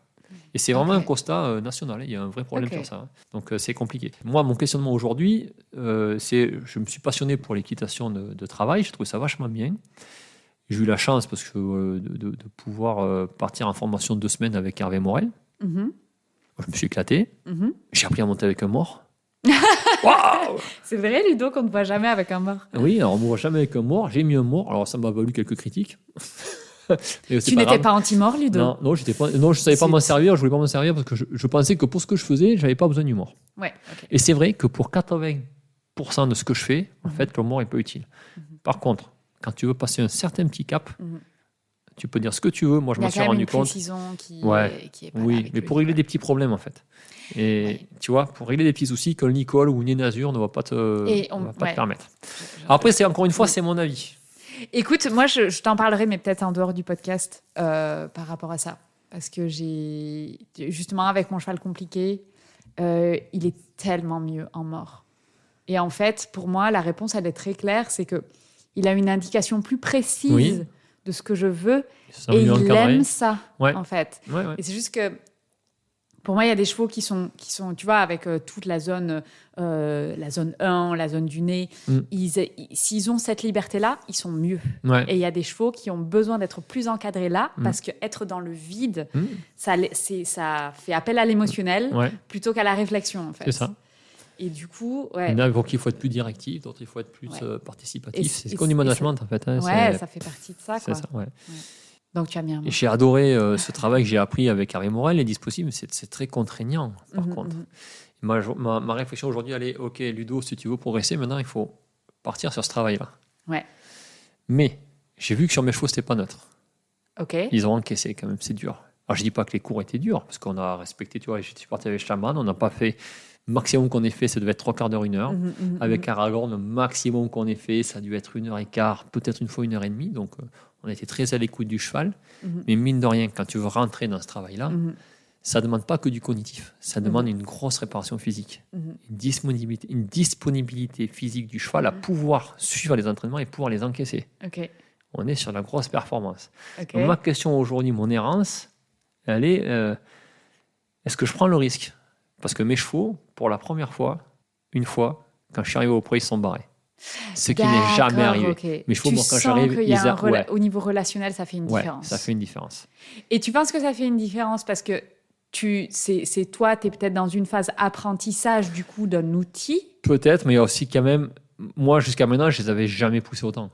Et c'est vraiment un constat euh, national. hein. Il y a un vrai problème Ok. sur ça. hein. Donc, euh, c'est compliqué. Moi, mon questionnement aujourd'hui, euh, c'est je me suis passionné pour l'équitation de, de travail. Je trouve ça vachement bien. J'ai eu la chance parce que, euh, de, pouvoir partir en formation de deux semaines avec Hervé Morel. Mhm, Je me suis éclaté. mhm. J'ai appris à monter avec un mort. Waouh C'est vrai, Ludo, qu'on ne voit jamais avec un mort. Oui, alors on ne voit jamais avec un mort. J'ai mis un mort. Alors ça m'a valu quelques critiques. Tu n'étais pas anti-mort, Ludo Non, non, j'étais pas, non, je savais pas m'en servir. Je voulais pas m'en servir parce que je, je pensais que pour ce que je faisais, j'avais pas besoin du mort. Ouais. Et c'est vrai que pour 80% de ce que je fais, en Mhm. fait, le mort est pas utile. Mhm. Par contre, quand tu veux passer un certain petit cap, Mhm. tu peux dire ce que tu veux. Moi, je Il y m'en a suis quand même rendu une compte. précision qui, Ouais. est- qui est pas Oui, mais pour régler des petits problèmes, en fait. Et Ouais. tu vois, pour régler des petits soucis que Nicole ou une énasure ne va pas te, on- ne va pas ouais. te permettre. Après, c'est encore une fois, c'est mon avis. Écoute, moi, je, je t'en parlerai, mais peut-être en dehors du podcast, euh, par rapport à ça. Parce que j'ai. Justement, avec mon cheval compliqué, euh, il est tellement mieux en mort. Et en fait, pour moi, la réponse, elle est très claire c'est que il a une indication plus précise Oui. de ce que je veux et il aime ça, Ouais. en fait. Ouais, ouais. Et c'est juste que pour moi, il y a des chevaux qui sont, qui sont tu vois, avec euh, toute la zone, euh, la zone 1, la zone du nez, Mm. ils- ils- s'ils ont cette liberté-là, ils sont mieux. Ouais. Et il y a des chevaux qui ont besoin d'être plus encadrés là, Mm. parce que être dans le vide, Mm. ça, les- c'est- ça fait appel à l'émotionnel Ouais, plutôt qu'à la réflexion, en fait. c'est ça. Et du coup, ouais, Il y en a pour qui il faut être plus directif, d'autres il faut être plus Ouais. euh, participatif. c'est- comme du c'est- management en fait. hein, ouais, ça fait partie de ça, c'est quoi. ça, ouais. Donc tu as bien. Et j'ai adoré euh, ce travail que j'ai appris avec Harry Morel, les dispositifs, c'est très contraignant par Mhm, contre. mhm. Ma, ma- ma réflexion aujourd'hui, elle est ok, Ludo, si tu veux progresser, maintenant il faut partir sur ce travail-là. Ouais. Mais j'ai vu que sur mes chevaux, c'était pas neutre. Ok. Ils ont encaissé quand même, c'est dur. Alors je dis pas que les cours étaient durs, parce qu'on a respecté, tu vois, je suis parti avec Chaman, on n'a pas fait. Maximum qu'on ait fait, ça devait être trois quarts d'heure, une heure. Mhm, Avec Aragorn, le maximum qu'on ait fait, ça a dû être une heure et quart, peut-être une fois une heure et demie. Donc, euh, on été très à l'écoute du cheval. Mhm. Mais mine de rien, quand tu veux rentrer dans ce travail-là, mhm, ça ne demande pas que du cognitif. Ça demande une grosse réparation physique. mhm. Une disponibilité, une disponibilité physique du cheval à Mhm. pouvoir suivre les entraînements et pouvoir les encaisser. On est sur la grosse performance. Donc, ma question aujourd'hui, mon errance, elle est euh, est-ce que je prends le risque? Parce que mes chevaux, pour la première fois, une fois, quand je suis arrivé au pré, ils sont barrés. Ce qui n'est jamais arrivé. chevaux, tu moi, quand j'arrive, y a ils un a- rela- ouais. au niveau relationnel, ça fait une Ouais, différence. ça fait une différence. Et tu penses que ça fait une différence parce que tu, c'est, c'est toi, tu es peut-être dans une phase apprentissage du coup d'un outil? Peut-être, mais il y a aussi quand même, moi jusqu'à maintenant, je les avais jamais poussés autant.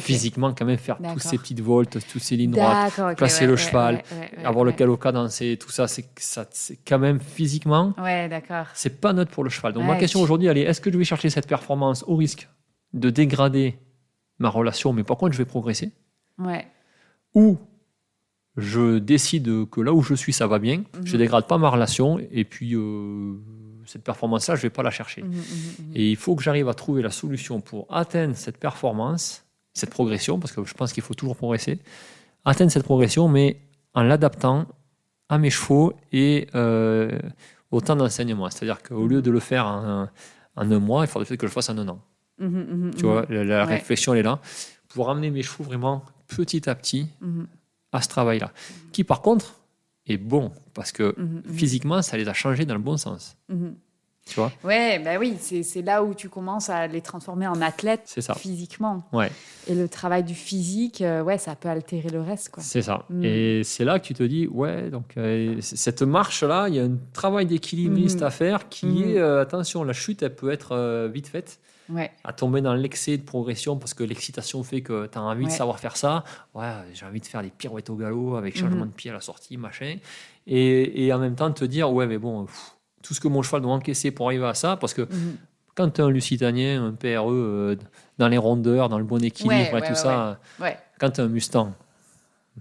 Physiquement, quand même, faire toutes ces petites voltes, toutes ces lignes droites, placer ouais, le ouais, cheval, ouais, avoir le caloca danser, tout ça, c'est quand même physiquement, Ouais, d'accord. c'est pas neutre pour le cheval. Donc ma question tu- aujourd'hui, elle est est-ce que je vais chercher cette performance au risque de dégrader ma relation, mais par contre, je vais progresser? Ouais. ou je décide que là où je suis, ça va bien, je Mhm. dégrade pas ma relation, et puis euh, cette performance-là, je vais pas la chercher. Mhm, mhm, mhm. Et il faut que j'arrive à trouver la solution pour atteindre cette performance, cette progression, parce que je pense qu'il faut toujours progresser, atteindre cette progression, mais en l'adaptant à mes chevaux et euh, au temps d'enseignement. C'est-à-dire qu'au lieu de le faire en, en un mois, il faudrait peut-être que je le fasse en un an. Mhm, mhm, Tu mhm. vois, la, la Ouais. réflexion, elle est là, pour amener mes chevaux vraiment petit à petit à ce travail-là. Qui, par contre, est bon, parce que physiquement, ça les a changés dans le bon sens. Tu vois Ouais, bah oui, c'est là où tu commences à les transformer en athlètes C'est ça. physiquement. Ouais, Et le travail du physique, euh, ouais, ça peut altérer le reste, quoi. c'est ça. Mm. Et c'est là que tu te dis, ouais, donc euh, cette marche-là, il y a un travail d'équilibriste Mhm. à faire qui Mhm. est, euh, attention, la chute, elle peut être vite faite. Ouais. à tomber dans l'excès de progression parce que l'excitation fait que tu as envie de savoir faire ça. Ouais, j'ai envie de faire des pirouettes au galop avec changement Mhm. de pied à la sortie, machin. Et, et en même temps, te dire, ouais, mais bon, pff, tout ce que mon cheval doit encaisser pour arriver à ça, parce que Mhm. quand tu as un lucitanien, un PRE, euh, dans les rondeurs, dans le bon équilibre Ouais, et ouais, tout ouais, ça, quand tu as un Mustang,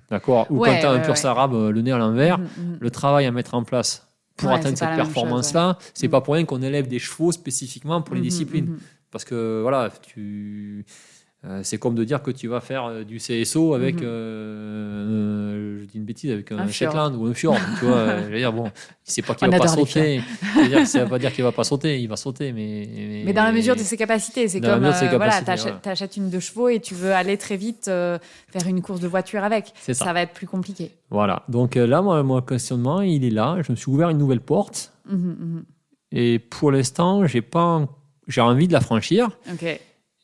d'accord, ou quand tu as un pur arabe, euh, le nez à l'envers, Mhm, mhm. le travail à mettre en place pour atteindre cette performance-là, c'est pas pour rien qu'on élève des chevaux spécifiquement pour les disciplines. Parce que voilà, tu, euh, c'est comme de dire que tu vas faire du CSO avec, euh, une bêtise, avec un, Un. Shetland ou un fjord. tu vois, je veux dire, bon, il sait pas qu'il va pas sauter. Je veux dire, ça veut pas dire qu'il va pas sauter, il va sauter, mais. Mais, Mais dans la mesure de ses capacités, c'est comme euh, voilà, t'achètes voilà. t'achètes une de chevaux et tu veux aller très vite euh, faire une course de voiture avec. Ça. va être plus compliqué. Voilà. Donc euh, là, moi, mon questionnement, il est là. Je me suis ouvert une nouvelle porte. Mhm, mhm. Et pour l'instant, j'ai pas, j'ai envie de la franchir. Ok.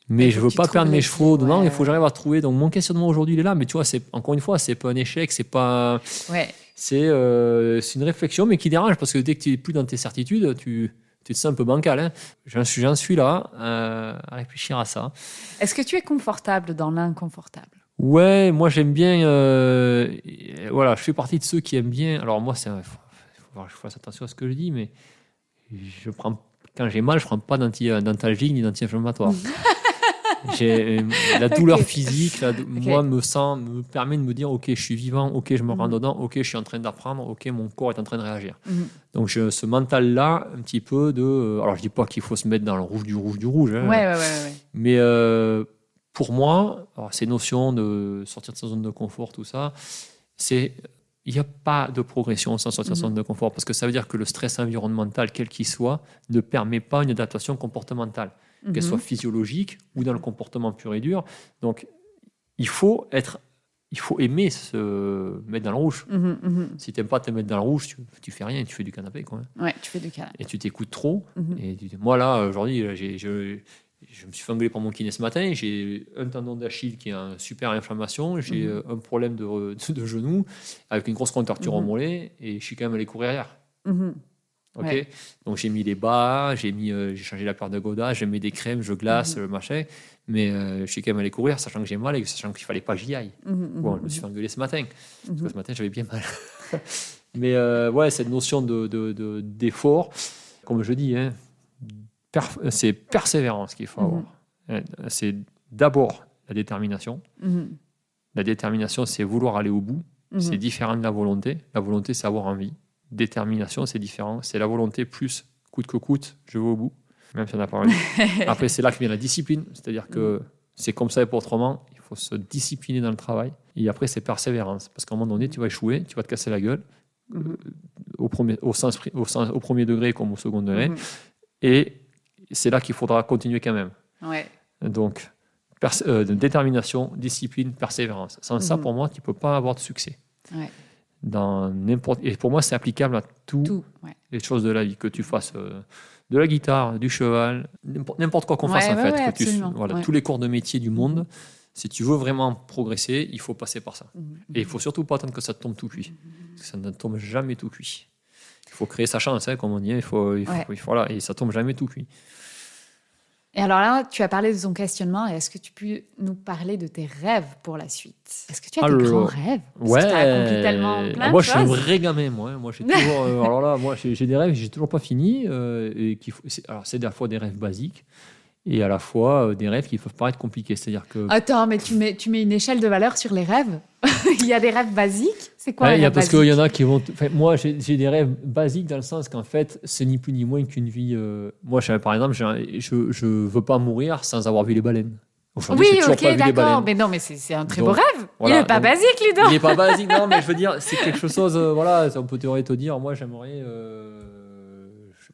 Mais je veux pas perdre mes chevaux ouais, Il faut que j'arrive à trouver. Donc mon questionnement aujourd'hui, il est là. Mais tu vois, c'est encore une fois, c'est pas un échec, c'est pas. Ouais. C'est euh, c'est une réflexion, mais qui dérange parce que dès que tu n'es plus dans tes certitudes, tu, tu te sens un peu bancal. Hein. J'en suis, j'en suis là euh, à réfléchir à ça. Est-ce que tu es confortable dans l'inconfortable? Ouais, moi j'aime bien. euh, voilà, je fais partie de ceux qui aiment bien. Alors moi, c'est, il faut, faut que je fasse attention à ce que je dis, mais je prends quand j'ai mal, je prends pas d'antalgique ni d'anti-inflammatoire. J'ai, euh, la douleur physique, la dou- moi, me, sent, me permet de me dire ok, je suis vivant, ok, je me rends Mhm. dedans, ok, je suis en train d'apprendre, ok, mon corps est en train de réagir. Mhm. Donc, je, ce mental-là, un petit peu de. euh, Alors, je dis pas qu'il faut se mettre dans le rouge du rouge du rouge, hein, Ouais, ouais, mais euh, pour moi, alors, ces notions de sortir de sa zone de confort, tout ça, c'est. Il n'y a pas de progression sans sortir de sa Mhm. zone de confort, parce que ça veut dire que le stress environnemental, quel qu'il soit, ne permet pas une adaptation comportementale qu'elle Mhm. soit physiologique ou dans le comportement pur et dur. Donc, il faut être, il faut aimer se mettre dans le rouge. Mhm, mhm. Si tu n'aimes pas te mettre dans le rouge, tu, tu fais rien, tu fais du canapé, quoi. Ouais, tu fais du câlin. Et tu t'écoutes trop. Mhm. Et tu- moi, là, aujourd'hui, je, je me suis fait engueuler par mon kiné ce matin. J'ai un tendon d'Achille qui a une super inflammation. J'ai Mhm. euh, un problème de, de, genou avec une grosse contracture au Mhm. mollet. Et je suis quand même allé courir hier. Mhm. Ok. Ouais. Donc j'ai mis les bas, j'ai mis, euh, j'ai changé la paire de Goda, j'ai mis des crèmes, je glace, Mhm. le machin. Mais euh, je suis quand même allé courir, sachant que j'ai mal et sachant qu'il fallait pas que j'y aille. Mhm, Bon, mhm, je me suis fait engueuler ce matin. Parce que mhm. ce matin, j'avais bien mal. Mais euh, ouais, cette notion de, de- de- d'effort, comme je dis, hein, c'est persévérance qu'il faut Mhm. avoir. Euh, C'est d'abord la détermination. Mhm. La détermination, c'est vouloir aller au bout. Mhm. C'est différent de la volonté. La volonté, c'est avoir envie. Détermination, c'est différent. C'est la volonté plus coûte que coûte, je vais au bout, même si on a parlé. Après, c'est là que vient la discipline. C'est-à-dire que c'est comme ça et pas autrement. Il faut se discipliner dans le travail. Et après, c'est persévérance. Parce qu'à un moment donné, tu vas échouer, tu vas te casser la gueule, Mhm. au premier, au sens, pri- au sens- au premier degré comme au second degré. Mhm. Et c'est là qu'il faudra continuer quand même. Ouais. Donc, euh, détermination, discipline, persévérance. Sans ça, Mhm. pour moi, tu ne peux pas avoir de succès. Ouais. Dans n'importe... Et pour moi, c'est applicable à tout, Tout. Ouais. les choses de la vie, que tu fasses euh, de la guitare, du cheval, n'importe quoi qu'on Ouais, fasse en ouais, fait. que tu- voilà. Tous les cours de métier du monde, si tu veux vraiment progresser, il faut passer par ça. Mhm. Et il faut surtout pas attendre que ça te tombe tout cuit. Parce que ça ne tombe jamais tout cuit. Il faut créer sa chance, hein, comme on dit. Il faut, il faut, il faut- voilà, et ça tombe jamais tout cuit. Et alors là, tu as parlé de ton questionnement. Est-ce que tu peux nous parler de tes rêves pour la suite? Est-ce que tu as des Alors, grands rêves? Parce Ouais. que t'as accompli tellement plein moi, de je suis un vrai gamin, moi. hein. Moi, j'ai toujours. euh, alors là, moi, j'ai des rêves, j'ai toujours pas fini. euh, et c'est- alors, c'est la fois des rêves basiques et à la fois euh, des rêves qui peuvent paraître compliqués. C'est-à-dire que. Attends, mais tu mets, tu mets une échelle de valeur sur les rêves? Il y a des rêves basiques? C'est quoi Ouais, y a rêves parce qu'il y en a qui vont. enfin, moi, j'ai des rêves basiques dans le sens qu'en fait, c'est ni plus ni moins qu'une vie. euh, Moi, je- par exemple, je je veux pas mourir sans avoir vu les baleines. Oui, ok, d'accord. Mais non, mais c'est un très Donc, beau rêve. voilà, Il n'est pas donc- basique, Ludo. Il n'est pas basique, non, mais je veux dire, c'est quelque chose. euh, voilà, on peut te te dire, moi, j'aimerais.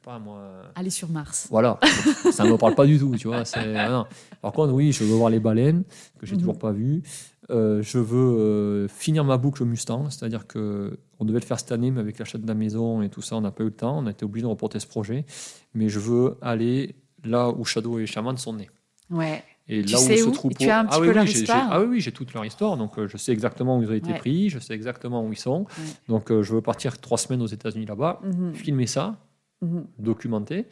Pas, moi. Aller sur Mars. Voilà, ça ne me parle pas du tout, tu vois. ah. Par contre, oui, je veux voir les baleines, que j'ai Mhm. toujours pas vues. Euh, je veux euh, finir ma boucle Mustang, c'est-à-dire que on devait le faire cette année, mais avec l'achat de la maison et tout ça, on n'a pas eu le temps. On a été obligé de reporter ce projet. Mais je veux aller là où Shadow et Shaman sont nés. Ouais. Et Tu là sais où où ce troupeau. Tu as un petit ah, oui, peu oui, leur histoire Ah oui, oui, j'ai toute leur histoire. Donc euh, je sais exactement où ils ont été Ouais. pris, je sais exactement où ils sont. Ouais. Donc euh, je veux partir trois semaines aux États-Unis là-bas, Mhm, filmer ça, mhm. documenter.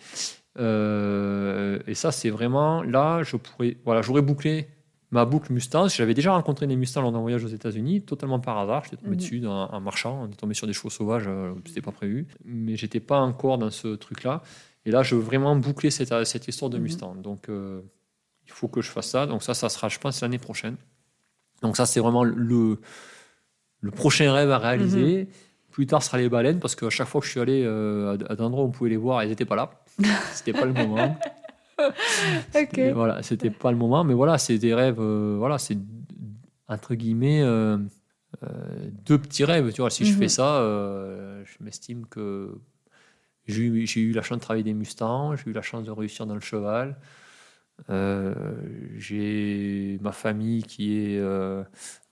Euh, et ça, c'est vraiment là, je pourrais. Voilà, j'aurais bouclé ma boucle Mustang. J'avais déjà rencontré des Mustangs lors d'un voyage aux États-Unis, totalement par hasard. J'étais tombé Mhm. dessus en, en marchant, on est tombé sur des chevaux sauvages, euh, c'était pas prévu. Mais j'étais pas encore dans ce truc-là. Et là, je veux vraiment boucler cette, cette histoire de Mhm. Mustang. Donc, euh, il faut que je fasse ça. Donc, ça, ça sera, je pense, l'année prochaine. Donc, ça, c'est vraiment le, le prochain rêve à réaliser. Plus tard, ce sera les baleines, parce qu'à chaque fois que je suis allé euh, à, à des endroits où on pouvait les voir, elles n'étaient pas là. C'était pas le moment. Ok. Et voilà, c'était pas le moment, mais voilà, c'est des rêves, euh, voilà, c'est entre guillemets euh, deux petits rêves. Tu vois, si je Mhm. fais ça, euh, je m'estime que j'ai eu, j'ai eu la chance de travailler des Mustangs, j'ai eu la chance de réussir dans le cheval. Euh, j'ai ma famille qui est, euh,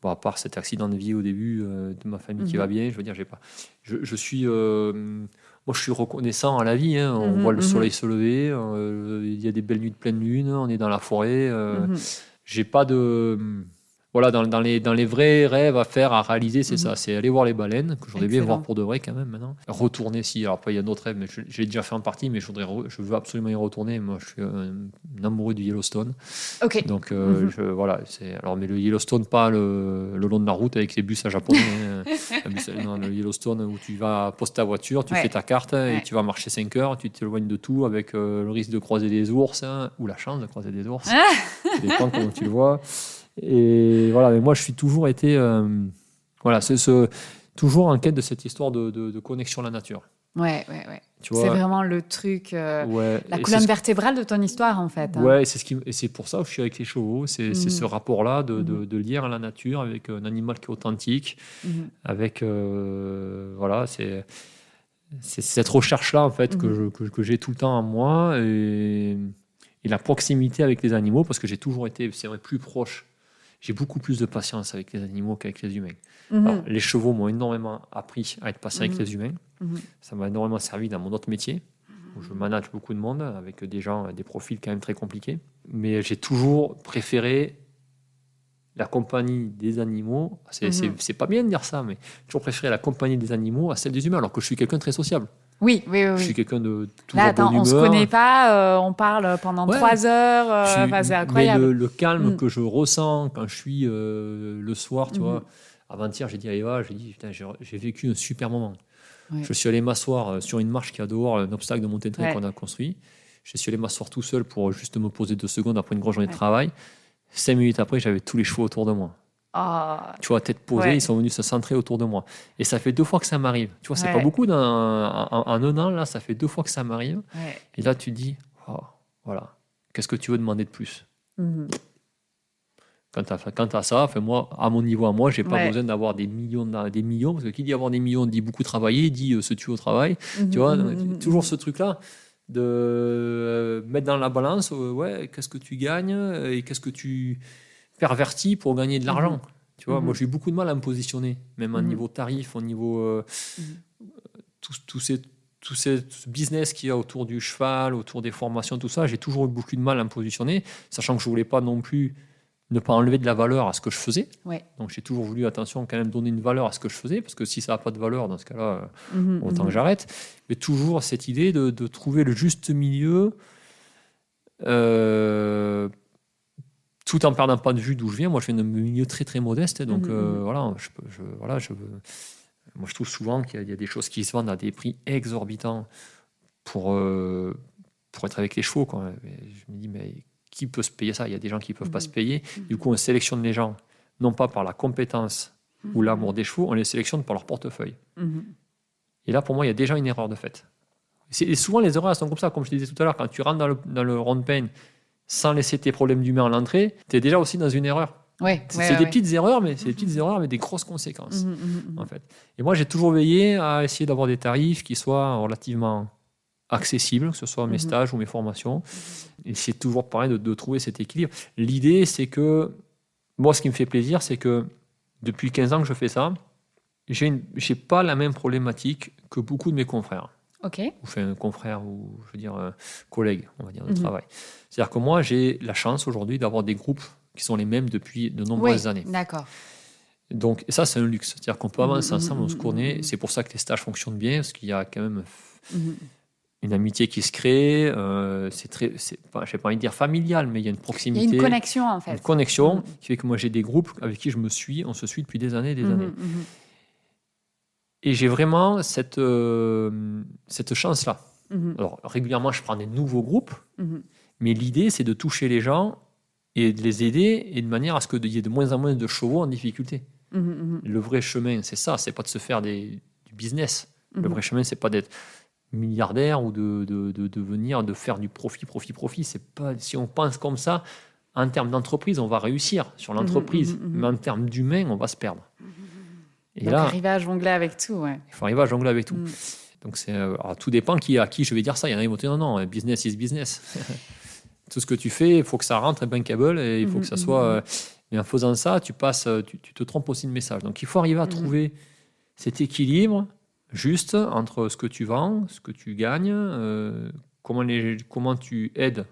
bon, à part cet accident de vie au début, euh, de ma famille qui Mhm. va bien. Je veux dire, j'ai pas, je, je suis, moi, je suis reconnaissant à la vie. hein. On Mhm, voit le mhm. soleil se lever, euh, il y a des belles nuits de pleine lune, on est dans la forêt. euh, Mhm. J'ai pas de, voilà, dans, dans les dans les vrais rêves à faire, à réaliser, c'est Mhm. ça, c'est aller voir les baleines que je voudrais bien voir pour de vrai quand même maintenant. Retourner si, alors après il y a d'autres rêves, mais je, je l'ai déjà fait en partie, mais je voudrais, re- je veux absolument y retourner. Moi, je suis un, un amoureux du Yellowstone. Ok. Donc euh, Mhm. je, voilà, c'est alors mais le Yellowstone pas le, le long de la route avec les bus à japonais. hein. Le bus- non, le Yellowstone où tu vas poster ta voiture, tu Ouais. fais ta carte Ouais. et tu vas marcher 5 heures, tu t'éloignes de tout avec euh, le risque de croiser des ours hein, ou la chance de croiser des ours. Ah Ça dépend comment tu le vois. Et voilà, mais moi je suis toujours été euh, voilà, c'est ce toujours en quête de cette histoire de, de- de connexion à la nature. Ouais, ouais, ouais. C'est vraiment le truc, euh, Ouais. la Et colonne vertébrale de ton histoire, en fait. hein. Ouais, c'est ce qui, et c'est pour ça que je suis avec les chevaux. C'est Mhm. ce rapport-là de, de, Mhm. de lien à la nature avec un animal qui est authentique, Mhm. avec euh, voilà, c'est c'est cette recherche-là en fait que je- que, que j'ai tout le temps en moi et, et la proximité avec les animaux parce que j'ai toujours été, c'est vrai, plus proche. J'ai beaucoup plus de patience avec les animaux qu'avec les humains. Mhm. Alors, les chevaux m'ont énormément appris à être patient Mhm. avec les humains. Mhm. Ça m'a énormément servi dans mon autre métier, où je manage beaucoup de monde, avec des gens, des profils quand même très compliqués. Mais j'ai toujours préféré la compagnie des animaux. Mhm. c'est pas bien de dire ça, mais j'ai toujours préféré la compagnie des animaux à celle des humains, alors que je suis quelqu'un de très sociable. Oui, oui, oui. Je suis quelqu'un de toujours Là, attends, bonne on se humeur. connaît pas, euh, on parle pendant Ouais. trois heures, euh, suis- c'est mais incroyable. le, le calme Mm. que je ressens quand je suis euh, le soir, tu Mhm. vois. Avant-hier, j'ai dit à Eva, j'ai dit, putain, j'ai j'ai vécu un super moment. Ouais. Je suis allé m'asseoir euh, sur une marche qui a dehors, un obstacle de montée de train Ouais. qu'on a construit. Je suis allé m'asseoir tout seul pour juste me poser deux secondes après une grosse journée de travail. Cinq minutes après, j'avais tous les chevaux autour de moi. Ah, Tu vois, tête posée, Ouais. ils sont venus se centrer autour de moi. Et ça fait deux fois que ça m'arrive. Tu vois, c'est Ouais. pas beaucoup dans- en, un an, là, ça fait deux fois que ça m'arrive. ouais. Et là, tu dis, oh, voilà, qu'est-ce que tu veux demander de plus? Quant à, quant à ça, enfin, moi, à mon niveau à moi, j'ai pas besoin d'avoir des millions, de- des millions, parce que qui dit avoir des millions dit beaucoup travailler, dit euh, se tuer au travail. Mhm, Tu vois, mhm, donc, mhm. toujours ce truc-là de euh, mettre dans la balance, euh, ouais, qu'est-ce que tu gagnes et qu'est-ce que tu pervertis pour gagner de l'argent. Tu vois, Mhm. moi j'ai eu beaucoup de mal à me positionner, même au Mhm. niveau tarif, au niveau euh, Mhm. tout, tout ces tout ces business qu'il y a autour du cheval, autour des formations, tout ça, j'ai toujours eu beaucoup de mal à me positionner, sachant que je voulais pas non plus ne pas enlever de la valeur à ce que je faisais. Ouais. Donc j'ai toujours voulu, attention, quand même donner une valeur à ce que je faisais, parce que si ça n'a pas de valeur, dans ce cas-là, euh, Mhm, autant mhm. que j'arrête. Mais toujours cette idée de, de trouver le juste milieu, euh, tout en perdant pas de vue d'où je viens. Moi, je viens d'un milieu très très modeste, donc Mhm, euh, mhm. voilà, je, je, voilà, je, moi je trouve souvent qu'il y, a- il y a des choses qui se vendent à des prix exorbitants pour euh, pour être avec les chevaux. Quoi. Je me dis mais qui peut se payer ça? Il y a des gens qui peuvent pas Mhm. se payer. Mhm. Du coup, on sélectionne les gens non pas par la compétence ou l'amour des chevaux, on les sélectionne par leur portefeuille. Et là, pour moi, il y a déjà une erreur de fait. Et souvent, les erreurs elles sont comme ça. Comme je te disais tout à l'heure, quand tu rentres dans le, dans le rond de peine sans laisser tes problèmes d'humain à l'entrée, tu es déjà aussi dans une erreur. Ouais, C'est ouais, des ouais. petites erreurs, mais c'est des petites erreurs avec des grosses conséquences, Mhm, mhm, mhm. en fait. Et moi, j'ai toujours veillé à essayer d'avoir des tarifs qui soient relativement accessibles, que ce soit mes Mhm. stages ou mes formations. Et c'est toujours pareil de, de trouver cet équilibre. L'idée, c'est que, moi, ce qui me fait plaisir, c'est que depuis 15 ans que je fais ça, j'ai pas la même problématique que beaucoup de mes confrères. Ou enfin confrères ou je veux dire euh, collègues, on va dire, de Mhm. travail. C'est-à-dire que moi, j'ai la chance aujourd'hui d'avoir des groupes qui sont les mêmes depuis de nombreuses Oui, années. D'accord. Donc ça, c'est un luxe. C'est-à-dire qu'on peut avancer Mhm, ensemble, on se mhm, connaît. mhm. C'est pour ça que les stages fonctionnent bien, parce qu'il y a quand même une amitié qui se crée. euh, c'est très, c'est pas, j'ai pas envie de dire familial, mais il y a une Il y proximité, a une connexion en fait. une connexion qui fait que moi j'ai des groupes avec qui je me suis, on se suit depuis des années, et des années. Et j'ai vraiment cette euh, cette chance-là. Mhm, Alors régulièrement, je prends des nouveaux groupes. mhm. Mais l'idée, c'est de toucher les gens et de les aider et de manière à ce qu'il y ait de moins en moins de chevaux en difficulté. Mhm. Le vrai chemin, c'est ça, c'est pas de se faire des, du business. Le vrai chemin, c'est pas d'être milliardaire ou de, de, de devenir, de faire du profit, profit, profit. C'est pas, si on pense comme ça, en termes d'entreprise, on va réussir sur l'entreprise. Mais en termes d'humain, on va se perdre. Et Donc là, arriver à jongler avec tout, ouais. il faut arriver à jongler avec tout. Mhm. Donc c'est, euh, tout dépend qui, à qui je vais dire ça. Il y en a qui vont dire non, non, business is business. tout ce que tu fais, il faut que ça rentre bankable et il faut Mhm, que ça mhm, soit. mhm. euh, mais en faisant ça, tu passes, euh, tu, tu te trompes aussi de message. Donc il faut arriver à Mhm. trouver cet équilibre juste entre ce que tu vends, ce que tu gagnes, euh, comment, les, comment tu aides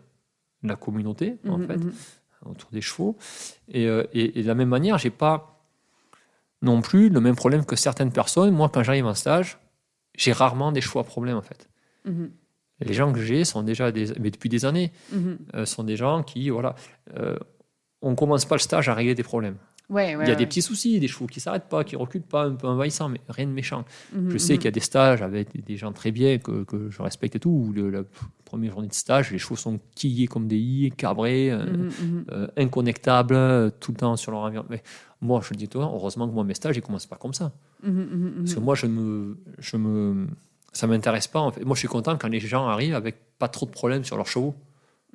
la communauté en fait autour des chevaux. Et, euh, et- et de la même manière, j'ai pas non plus le même problème que certaines personnes. Moi, quand j'arrive en stage, j'ai rarement des chevaux à problème en fait. Mhm, Les gens que j'ai sont déjà des, mais depuis des années, mhm. euh, sont des gens qui voilà, euh, on commence pas le stage à régler des problèmes. Ouais, ouais, Il y a des petits soucis, des chevaux qui s'arrêtent pas, qui reculent pas, un peu envahissants, mais rien de méchant. Mhm, Je sais mhm. qu'il y a des stages avec des- gens très bien que, que je respecte et tout. Où le- la première journée de stage, les chevaux sont quillés comme des i, cabrés. euh, Mhm, euh, inconnectables euh, tout le temps sur leur environnement. Mais moi, je le dis toi, heureusement que moi, mes stages, ils commencent pas comme ça. Parce que moi, je me, je me, ça m'intéresse pas. En fait. Moi, je suis content quand les gens arrivent avec pas trop de problèmes sur leurs chevaux.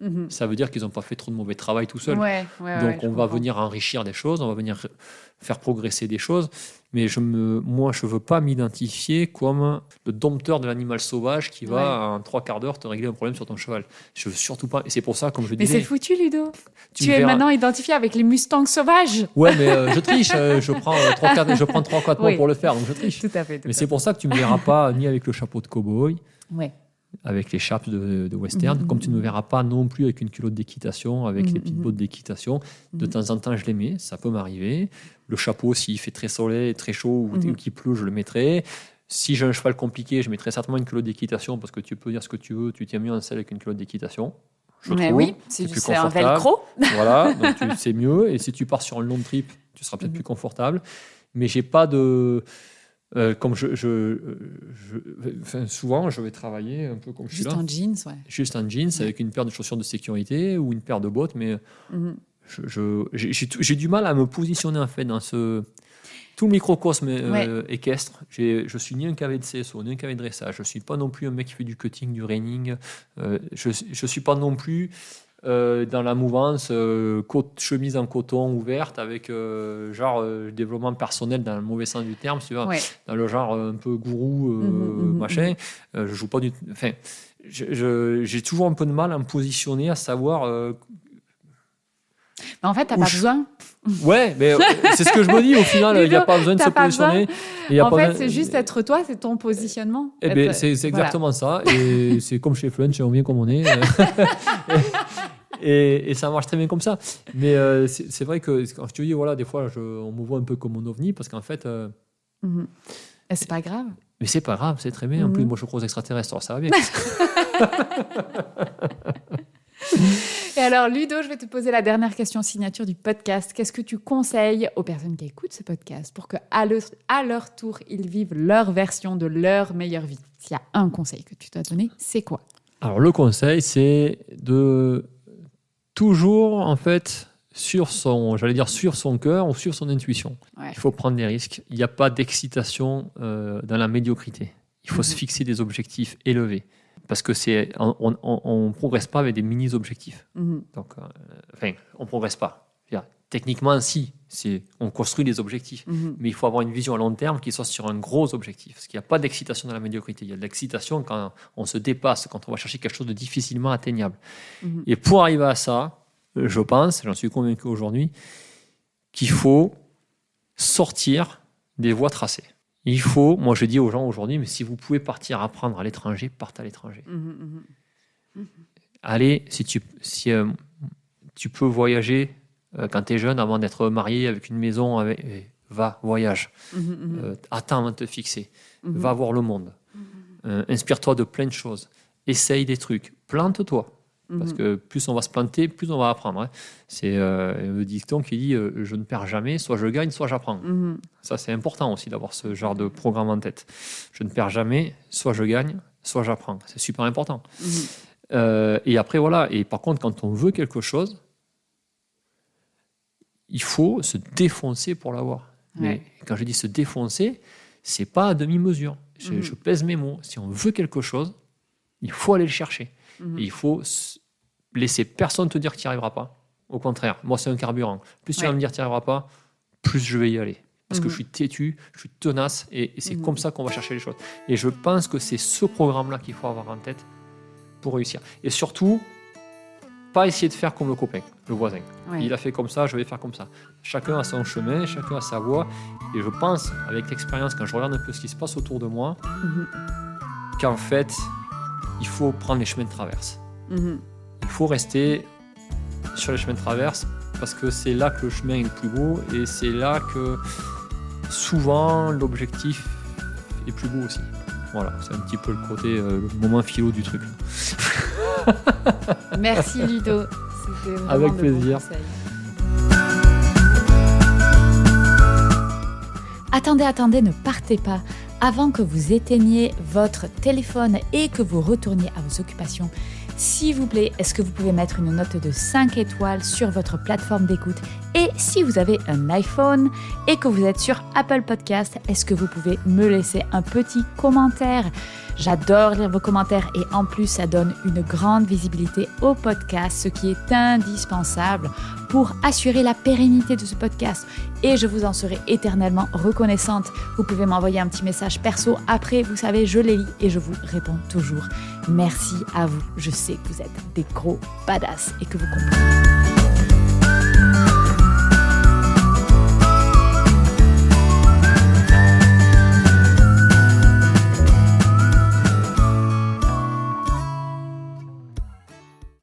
Mhm. Ça veut dire qu'ils n'ont pas fait trop de mauvais travail tout seuls. Ouais, ouais, Donc, ouais, on va comprends. venir enrichir des choses, on va venir faire progresser des choses. Mais je me, moi, je veux pas m'identifier comme le dompteur de l'animal sauvage qui va en trois quarts d'heure te régler un problème sur ton cheval. Je veux surtout pas. Et c'est pour ça, comme je Mais disais, c'est foutu, Ludo. Tu, es verras- maintenant identifié avec les Mustangs sauvages. Ouais, mais euh, je triche. euh, je prends euh, trois, quatre, je prends trois, Oui. pour le faire, donc je triche. Tout à fait. tout Mais c'est pour ça que tu me verras pas ni avec le chapeau de cowboy. Ouais. Avec les chapes de, de western, Mhm, comme tu ne me verras pas non plus avec une culotte d'équitation, avec les petites mhm. bottes d'équitation. De Mhm. temps en temps, je les mets, ça peut m'arriver. Le chapeau, s'il fait très soleil, très chaud ou, ou qu'il pleut, je le mettrai. Si j'ai un cheval compliqué, je mettrai certainement une culotte d'équitation parce que tu peux dire ce que tu veux, tu tiens mieux en selle avec une culotte d'équitation. Je Mais trouve. oui, c'est un velcro. Voilà, donc c'est mieux. Et si tu pars sur un long trip, tu seras peut-être plus confortable. Mais j'ai pas de. Euh, comme je, je, je- enfin, souvent, je vais travailler un peu comme je suis Juste là, en jeans, ouais. juste en jeans avec une paire de chaussures de sécurité ou une paire de bottes. Mais je- j'ai du mal à me positionner en fait dans ce tout le microcosme euh, équestre. J'ai- Je suis ni un cavet de CSO, ni un cavet de dressage. Je suis pas non plus un mec qui fait du cutting, du reining. Euh, je je suis pas non plus euh, dans la mouvance euh, côte- chemise en coton ouverte avec euh, genre développement personnel dans le mauvais sens du terme, tu vois, Ouais. dans le genre un peu gourou euh, Mhm, mhm, machin. Je joue pas du, enfin, j'ai toujours un peu de mal à me positionner, à savoir Mais en fait, t'as pas je- besoin. Ouais, mais euh, c'est ce que je me dis au final, il n'y a pas besoin de se positionner. Y a En pas fait, c'est juste être toi, c'est ton positionnement. Eh ben, Être- c'est voilà. exactement ça. Et c'est comme chez Flunch, on vient comme on est. et, et ça marche très bien comme ça. Mais euh, c'est vrai que quand je te dis, voilà, des fois, je, on me voit un peu comme un ovni parce qu'en fait, euh, Mhm. Et c'est pas grave. mais c'est pas grave, c'est très bien. En Mhm. plus, moi, je crois aux extraterrestres, alors ça va bien. Et alors, Ludo, je vais te poser la dernière question signature du podcast. Qu'est-ce que tu conseilles aux personnes qui écoutent ce podcast pour que à leur, à leur tour, ils vivent leur version de leur meilleure vie? S'il y a un conseil que tu dois donner, c'est quoi? Alors, le conseil, c'est de toujours, en fait, sur son, j'allais dire sur son cœur ou sur son intuition. Ouais. Il faut prendre des risques. Il n'y a pas d'excitation euh, dans la médiocrité. Il faut se Mhm. fixer des objectifs élevés. Parce que c'est, on ne progresse pas avec des mini-objectifs. Mhm. Donc, euh, enfin, on progresse pas. Techniquement, si, on construit des objectifs. Mhm. Mais il faut avoir une vision à long terme qui soit sur un gros objectif. Parce qu'il n'y a pas d'excitation dans la médiocrité. Il y a de l'excitation quand on se dépasse, quand on va chercher quelque chose de difficilement atteignable. Mhm. Et pour arriver à ça, je pense, j'en suis convaincu aujourd'hui, qu'il faut sortir des voies tracées. Il faut, moi je dis aux gens aujourd'hui, mais si vous pouvez partir apprendre à l'étranger, partez à l'étranger. Mhm, mhm. Allez, si tu, si, euh, tu peux voyager euh, quand tu es jeune avant d'être marié avec une maison, avec, va, voyage. Euh, attends avant de te fixer. Va voir le monde. Inspire-toi de plein de choses. Essaye des trucs. Plante-toi. Parce Mhm. que plus on va se planter, plus on va apprendre. hein. C'est euh, le dicton qui dit euh, Je ne perds jamais, soit je gagne, soit j'apprends. Mhm. Ça, c'est important aussi d'avoir ce genre de programme en tête. Je ne perds jamais, soit je gagne, soit j'apprends. C'est super important. Mhm. Euh, et après, voilà. Et par contre, quand on veut quelque chose, il faut se défoncer pour l'avoir. Mais quand je dis se défoncer, c'est pas à demi-mesure. Je, je pèse mes mots. Si on veut quelque chose, il faut aller le chercher. Mhm. Et il faut laisser personne te dire que tu n'y arriveras pas. Au contraire, moi, c'est un carburant. Plus tu Ouais. vas me dire que tu n'y arriveras pas, plus je vais y aller. Parce que Mhm. je suis têtu, je suis tenace, et, et c'est Mhm. comme ça qu'on va chercher les choses. Et je pense que c'est ce programme-là qu'il faut avoir en tête pour réussir. Et surtout, pas essayer de faire comme le copain, le voisin. Ouais. Il a fait comme ça, je vais faire comme ça. Chacun a son chemin, chacun a sa voie. Et je pense, avec l'expérience, quand je regarde un peu ce qui se passe autour de moi, Mhm. qu'en fait, il faut prendre les chemins de traverse. Mhm. Il faut rester sur les chemins de traverse parce que c'est là que le chemin est le plus beau et c'est là que souvent l'objectif est plus beau aussi. Voilà, c'est un petit peu le côté, euh, le moment philo du truc. Merci Ludo. C'était vraiment Avec plaisir. Attendez, attendez, ne partez pas. Avant que vous éteigniez votre téléphone et que vous retourniez à vos occupations, s'il vous plaît, est-ce que vous pouvez mettre une note de 5 étoiles sur votre plateforme d'écoute? Et si vous avez un iPhone et que vous êtes sur Apple Podcast, est-ce que vous pouvez me laisser un petit commentaire? J'adore lire vos commentaires et en plus ça donne une grande visibilité au podcast, ce qui est indispensable pour assurer la pérennité de ce podcast et je vous en serai éternellement reconnaissante. Vous pouvez m'envoyer un petit message perso après, vous savez, je les lis et je vous réponds toujours. Merci à vous, je sais que vous êtes des gros badass et que vous comprenez.